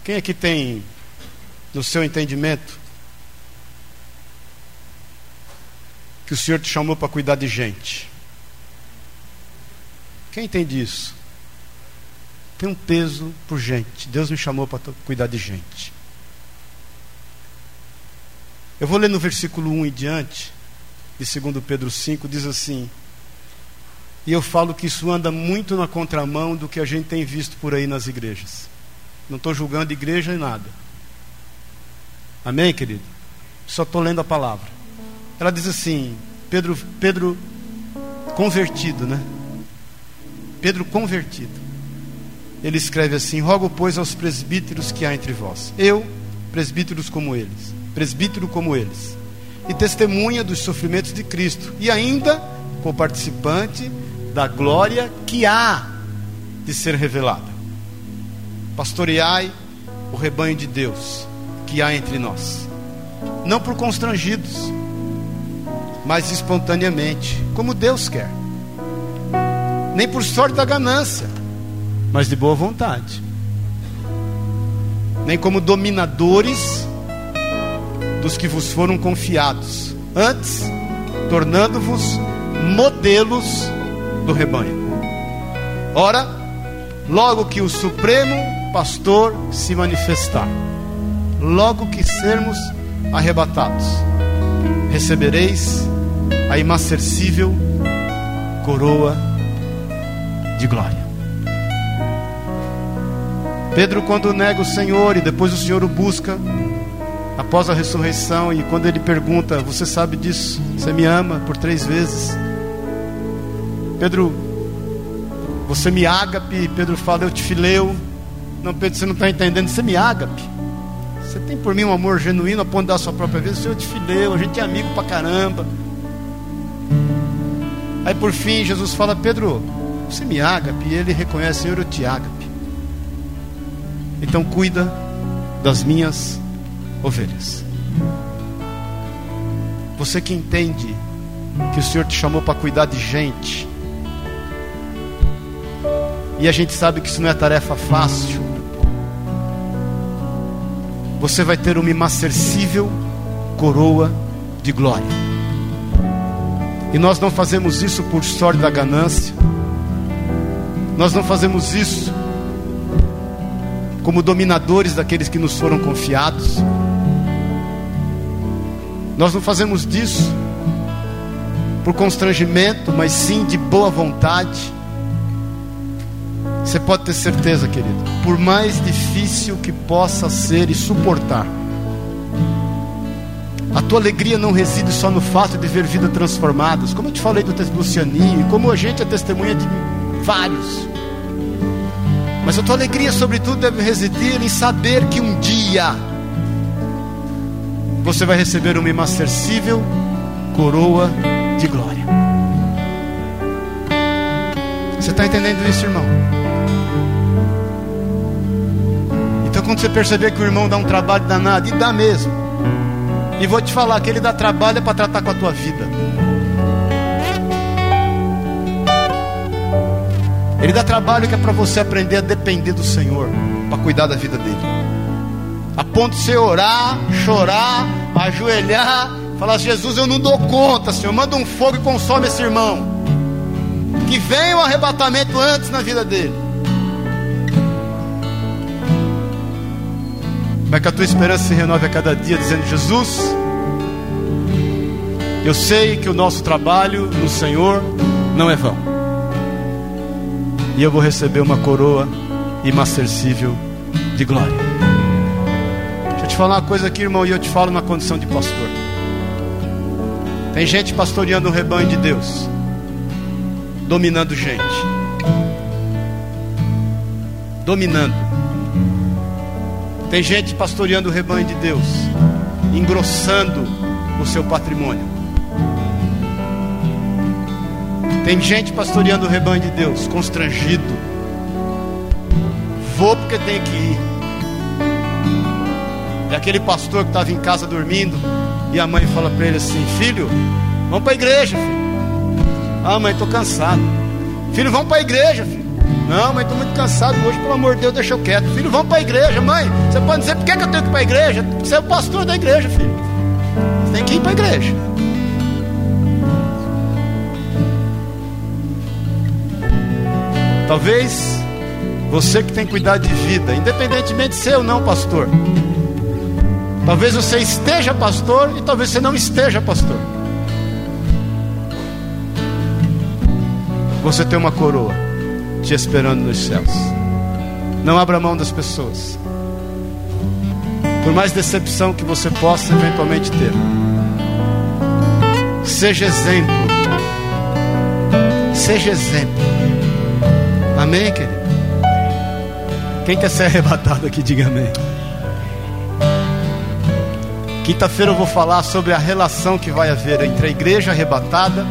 Quem aqui tem, no seu entendimento, que o Senhor te chamou para cuidar de gente? Quem entende isso? Tem um peso por gente. Deus me chamou para cuidar de gente. Eu vou ler no versículo 1 e diante, de 2 Pedro 5, diz assim: E eu falo que isso anda muito na contramão do que a gente tem visto por aí nas igrejas. Não estou julgando igreja e nada. Amém, querido? Só estou lendo a palavra. Ela diz assim: Pedro, Pedro convertido, né? Pedro convertido. Ele escreve assim: Rogo, pois, aos presbíteros que há entre vós, eu, presbíteros como eles, presbítero como eles, e testemunha dos sofrimentos de Cristo, e ainda co-participante da glória que há de ser revelada. Pastoreai o rebanho de Deus que há entre nós, não por constrangidos, mas espontaneamente, como Deus quer nem por sorte da ganância, mas de boa vontade, nem como dominadores dos que vos foram confiados, antes tornando-vos modelos do rebanho. Ora, logo que o Supremo Pastor se manifestar, logo que sermos arrebatados, recebereis a imacercível coroa de glória. Pedro, quando nega o Senhor e depois o Senhor o busca, após a ressurreição, e quando ele pergunta: Você sabe disso? Você me ama por três vezes? Pedro, você me ágape? Pedro fala: Eu te fileu. Não, Pedro, você não está entendendo, você me ágape. Você tem por mim um amor genuíno a ponto da sua própria vida. O Senhor te fileu, a gente é amigo pra caramba. Aí por fim Jesus fala: Pedro, você me ágape? E ele reconhece: Senhor, eu te ágape. Então cuida das minhas ovelhas. Você que entende que o Senhor te chamou para cuidar de gente, e a gente sabe que isso não é tarefa fácil, você vai ter uma imacercível coroa de glória. E nós não fazemos isso por sorte da ganância, nós não fazemos isso como dominadores daqueles que nos foram confiados. Nós não fazemos disso por constrangimento, mas sim de boa vontade. Você pode ter certeza, querido, por mais difícil que possa ser e suportar, a tua alegria não reside só no fato de ver vidas transformadas, como eu te falei do Lucianinho, como a gente é testemunha de vários. Mas a tua alegria, sobretudo, deve residir em saber que um dia você vai receber uma imacercível coroa de glória. Você está entendendo isso, irmão? Então, quando você perceber que o irmão dá um trabalho danado, e dá mesmo, e vou te falar que ele dá trabalho é para tratar com a tua vida. Ele dá trabalho que é para você aprender a depender do Senhor, para cuidar da vida dele. A ponto de você orar, chorar, ajoelhar, falar: Jesus, eu não dou conta, Senhor, manda um fogo e consome esse irmão. Que venha o arrebatamento antes na vida dele. Mas que a tua esperança se renove a cada dia, dizendo: Jesus, eu sei que o nosso trabalho no Senhor não é vão e eu vou receber uma coroa imacercível de glória. Deixa eu te falar uma coisa aqui, irmão, e eu te falo na condição de pastor. Tem gente pastoreando o rebanho de Deus, dominando gente, dominando. Tem gente pastoreando o rebanho de Deus, engrossando o seu patrimônio. Tem gente pastoreando o rebanho de Deus, constrangido. Vou porque tem que ir. E aquele pastor que estava em casa dormindo, e a mãe fala para ele assim: Filho, vamos para a igreja, filho. Ah, mãe, estou cansado. Filho, vamos para a igreja, filho. Não, mãe, estou muito cansado hoje, pelo amor de Deus, deixa eu quieto. Filho, vamos para a igreja, mãe. Você pode dizer por que, que eu tenho que ir para a igreja? Você é o pastor da igreja, filho. Você tem que ir para a igreja. Talvez você que tem cuidado de vida, independentemente de ser ou não pastor. Talvez você esteja pastor e talvez você não esteja pastor. Você tem uma coroa te esperando nos céus. Não abra mão das pessoas. Por mais decepção que você possa eventualmente ter. Seja exemplo. Seja exemplo. Amém, querido? Quem quer ser arrebatado aqui, diga amém. Quinta-feira eu vou falar sobre a relação que vai haver entre a igreja arrebatada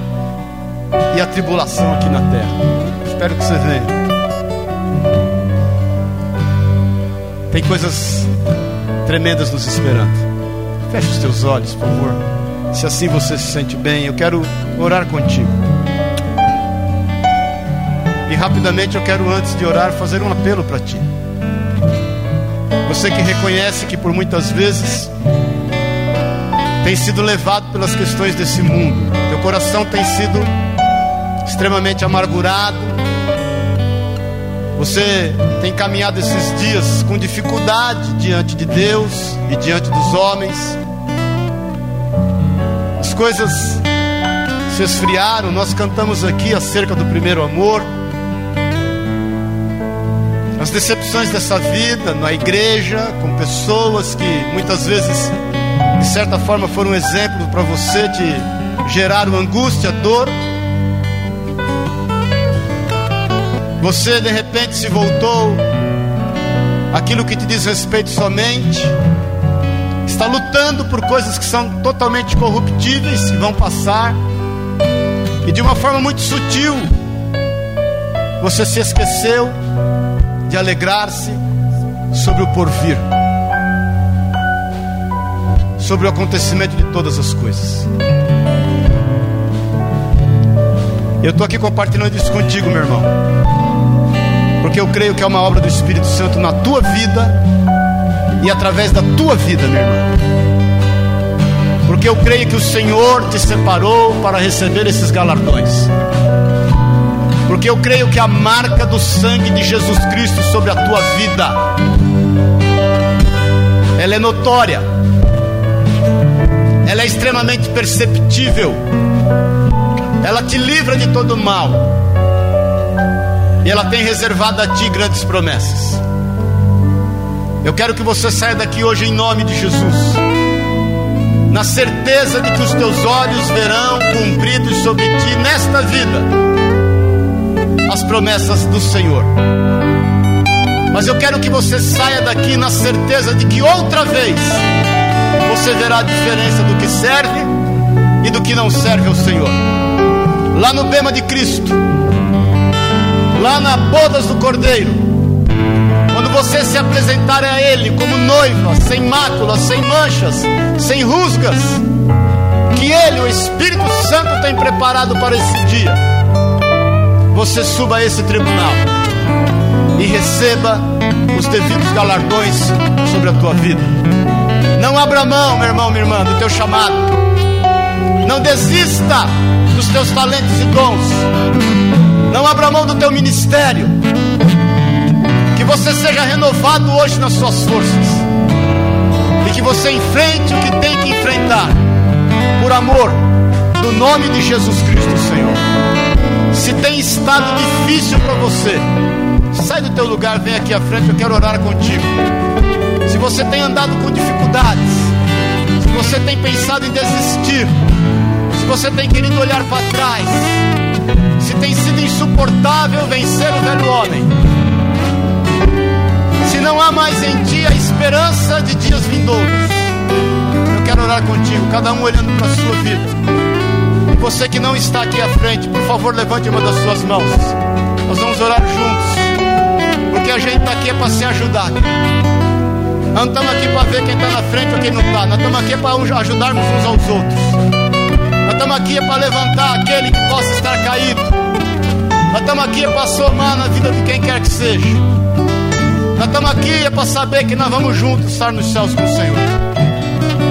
e a tribulação aqui na terra. Espero que você venha. Tem coisas tremendas nos esperando. Feche os teus olhos, por favor. Se assim você se sente bem, eu quero orar contigo. E rapidamente eu quero, antes de orar, fazer um apelo para ti. Você que reconhece que por muitas vezes tem sido levado pelas questões desse mundo, teu coração tem sido extremamente amargurado, você tem caminhado esses dias com dificuldade diante de Deus e diante dos homens, as coisas se esfriaram. Nós cantamos aqui acerca do primeiro amor. As decepções dessa vida, na igreja, com pessoas que muitas vezes, de certa forma, foram um exemplo para você, te geraram angústia, dor. Você de repente se voltou aquilo que te diz respeito somente, está lutando por coisas que são totalmente corruptíveis, que vão passar, e de uma forma muito sutil, você se esqueceu de alegrar-se sobre o porvir, sobre o acontecimento de todas as coisas. Eu estou aqui compartilhando isso contigo, meu irmão, porque eu creio que é uma obra do Espírito Santo na tua vida e através da tua vida, meu irmão. Porque eu creio que o Senhor te separou para receber esses galardões porque eu creio que a marca do sangue de Jesus Cristo sobre a tua vida, ela é notória, ela é extremamente perceptível, ela te livra de todo mal, e ela tem reservado a ti grandes promessas. Eu quero que você saia daqui hoje em nome de Jesus, na certeza de que os teus olhos verão cumpridos sobre ti nesta vida as promessas do Senhor. Mas eu quero que você saia daqui na certeza de que outra vez você verá a diferença do que serve e do que não serve ao Senhor. Lá no bema de Cristo, lá na bodas do Cordeiro, quando você se apresentar a Ele como noiva, sem máculas, sem manchas, sem rusgas, que Ele, o Espírito Santo, tem preparado para esse dia você suba a esse tribunal e receba os devidos galardões sobre a tua vida. Não abra mão, meu irmão, minha irmã, do teu chamado. Não desista dos teus talentos e dons. Não abra mão do teu ministério. Que você seja renovado hoje nas suas forças. E que você enfrente o que tem que enfrentar. Por amor do nome de Jesus Cristo, Senhor. Se tem estado difícil para você, sai do teu lugar, vem aqui à frente, eu quero orar contigo. Se você tem andado com dificuldades, se você tem pensado em desistir, se você tem querido olhar para trás, se tem sido insuportável vencer o velho homem, se não há mais em ti a esperança de dias vindouros, eu quero orar contigo, cada um olhando para a sua vida. Você que não está aqui à frente, por favor, levante uma das suas mãos. Nós vamos orar juntos, porque a gente está aqui é para se ajudar. Não estamos aqui para ver quem está na frente ou quem não está. Nós estamos aqui para ajudarmos uns aos outros. Nós estamos aqui para levantar aquele que possa estar caído. Nós estamos aqui para somar na vida de quem quer que seja. Nós estamos aqui é para saber que nós vamos juntos estar nos céus com o Senhor.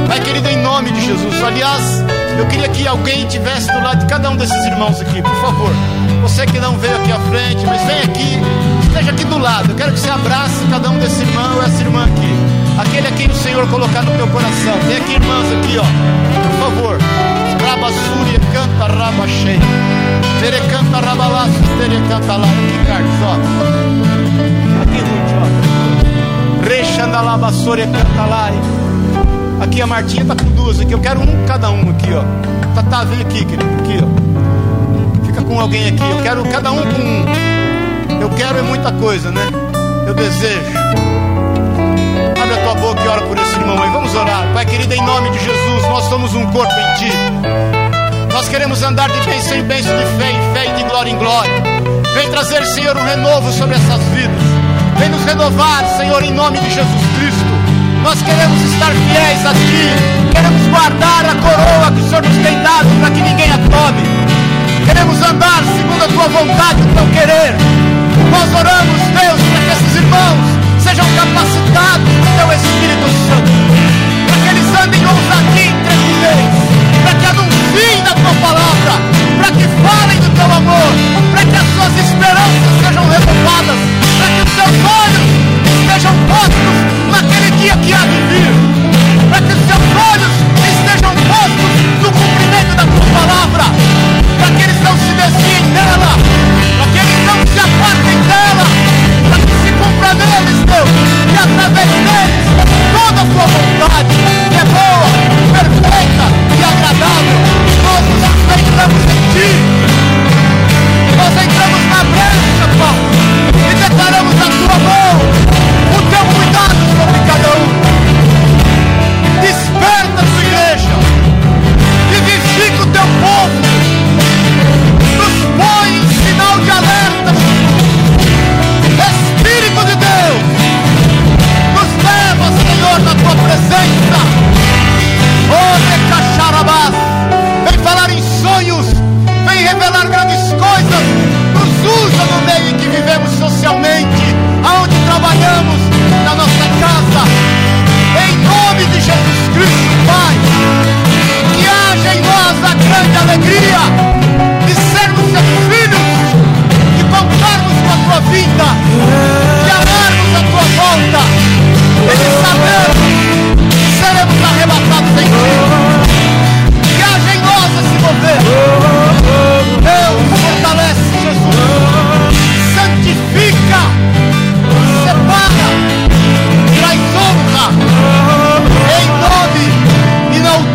Pai querido, em nome de Jesus. Aliás, eu queria que alguém tivesse do lado de cada um desses irmãos aqui, por favor. Você que não veio aqui à frente, mas vem aqui, esteja aqui do lado. Eu quero que você abrace cada um desse irmão ou essa irmã aqui. Aquele a quem o Senhor colocar no teu coração. Tem aqui irmãs aqui, ó. Por favor. Rabassúria, canta rabaxei. Tere canta rabalaço, tere canta lá. Aqui, Carlos, ó. Aqui, Ruth, ó. Rechandalabassúria, canta lá. Aqui a Martinha tá com duas aqui. Eu quero um cada um aqui, ó. Tá, tá, vem aqui, querido. Aqui, ó. Fica com alguém aqui. Eu quero cada um com um. Eu quero é muita coisa, né? Eu desejo. Abre a tua boca e ora por esse irmão aí. Vamos orar. Pai querido, em nome de Jesus, nós somos um corpo em ti. Nós queremos andar de bênção em bênção, de fé em fé e de glória em glória. Vem trazer, Senhor, um renovo sobre essas vidas. Vem nos renovar, Senhor, em nome de Jesus. Nós queremos estar fiéis a Ti, queremos guardar a coroa que o Senhor nos tem dado para que ninguém a tome. Queremos andar segundo a Tua vontade, o Teu querer. Nós oramos, Deus, para que esses irmãos sejam capacitados pelo Teu Espírito Santo, para que eles andem ousadia e intrepidez, para que anunciem da Tua palavra, para que falem do Teu amor, para que as suas esperanças sejam renovadas, para que os seus olhos sejam postos naquele dia que há de vir, para que os seus olhos estejam postos no cumprimento da tua palavra, para que eles não se desviem dela, para que eles não se apartem dela, para que se cumpra neles, Deus, e através deles toda a tua vontade, que é boa, perfeita e agradável. Nós nos aceitamos em ti. Nós entramos na brecha, Pai e declaramos a tua mão, o teu cuidado sobre cada um. Desperta a tua igreja e vivifica o teu povo. Nos põe um sinal de alerta. Espírito de Deus, nos leva, Senhor, na tua presença. Oh, Cacharabás, vem falar em sonhos, vem revelar grandes coisas, nos usa no meio socialmente, aonde trabalhamos, na nossa casa. Em nome de Jesus Cristo, Pai, que haja em nós a grande alegria de sermos seus filhos, de contarmos com a tua vida, de amarmos a tua volta e de sabermos que seremos arrebatados em ti. Que haja em nós esse mover.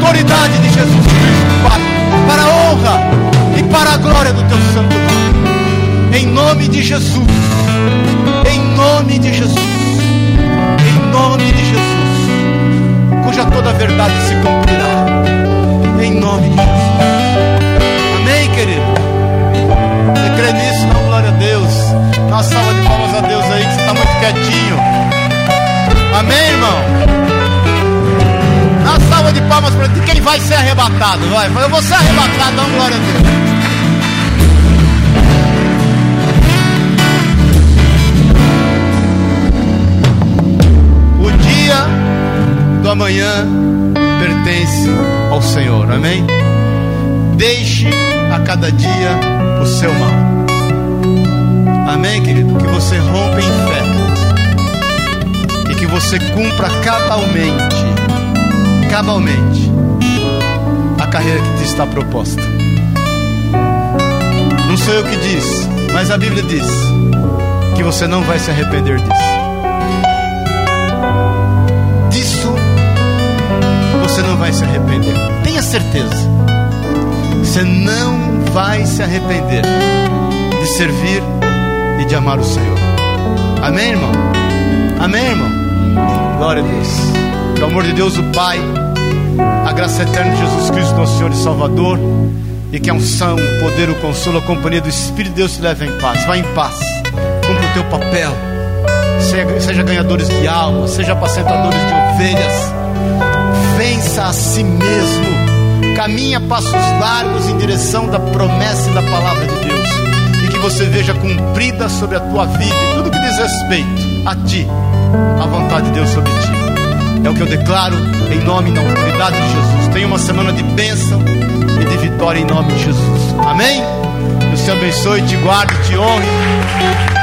autoridade de Jesus Cristo, Pai, para a honra e para a glória do teu santo nome. Em nome de Jesus. Em arrebatado. Vai, eu vou ser arrebatado, dá uma glória a Deus. O dia do amanhã pertence ao Senhor, amém? Deixe a cada dia o seu mal. Amém, querido? Que você rompa em fé e que você cumpra cabalmente, cabalmente, carreira que te está proposta. Não sou eu que diz, mas a Bíblia diz que você não vai se arrepender disso. Disso você não vai se arrepender. Tenha certeza. Você não vai se arrepender de servir e de amar o Senhor. Amém, irmão? Amém, irmão? Glória a Deus. Que o amor de Deus, o Pai, graça eterna de Jesus Cristo, nosso Senhor e Salvador, e que a unção, o poder, o consolo, a companhia do Espírito de Deus te leve em paz. Vá em paz. Cumpra o teu papel. Seja, seja ganhadores de alma, seja apacentadores de ovelhas. Vença a si mesmo caminha passos largos em direção da promessa e da palavra de Deus, e que você veja cumprida sobre a tua vida e tudo que diz respeito a ti, a vontade de Deus sobre ti. É o que eu declaro em nome na autoridade de Jesus. Tenha uma semana de bênção e de vitória em nome de Jesus. Amém? Deus te abençoe, te guarde, te honre.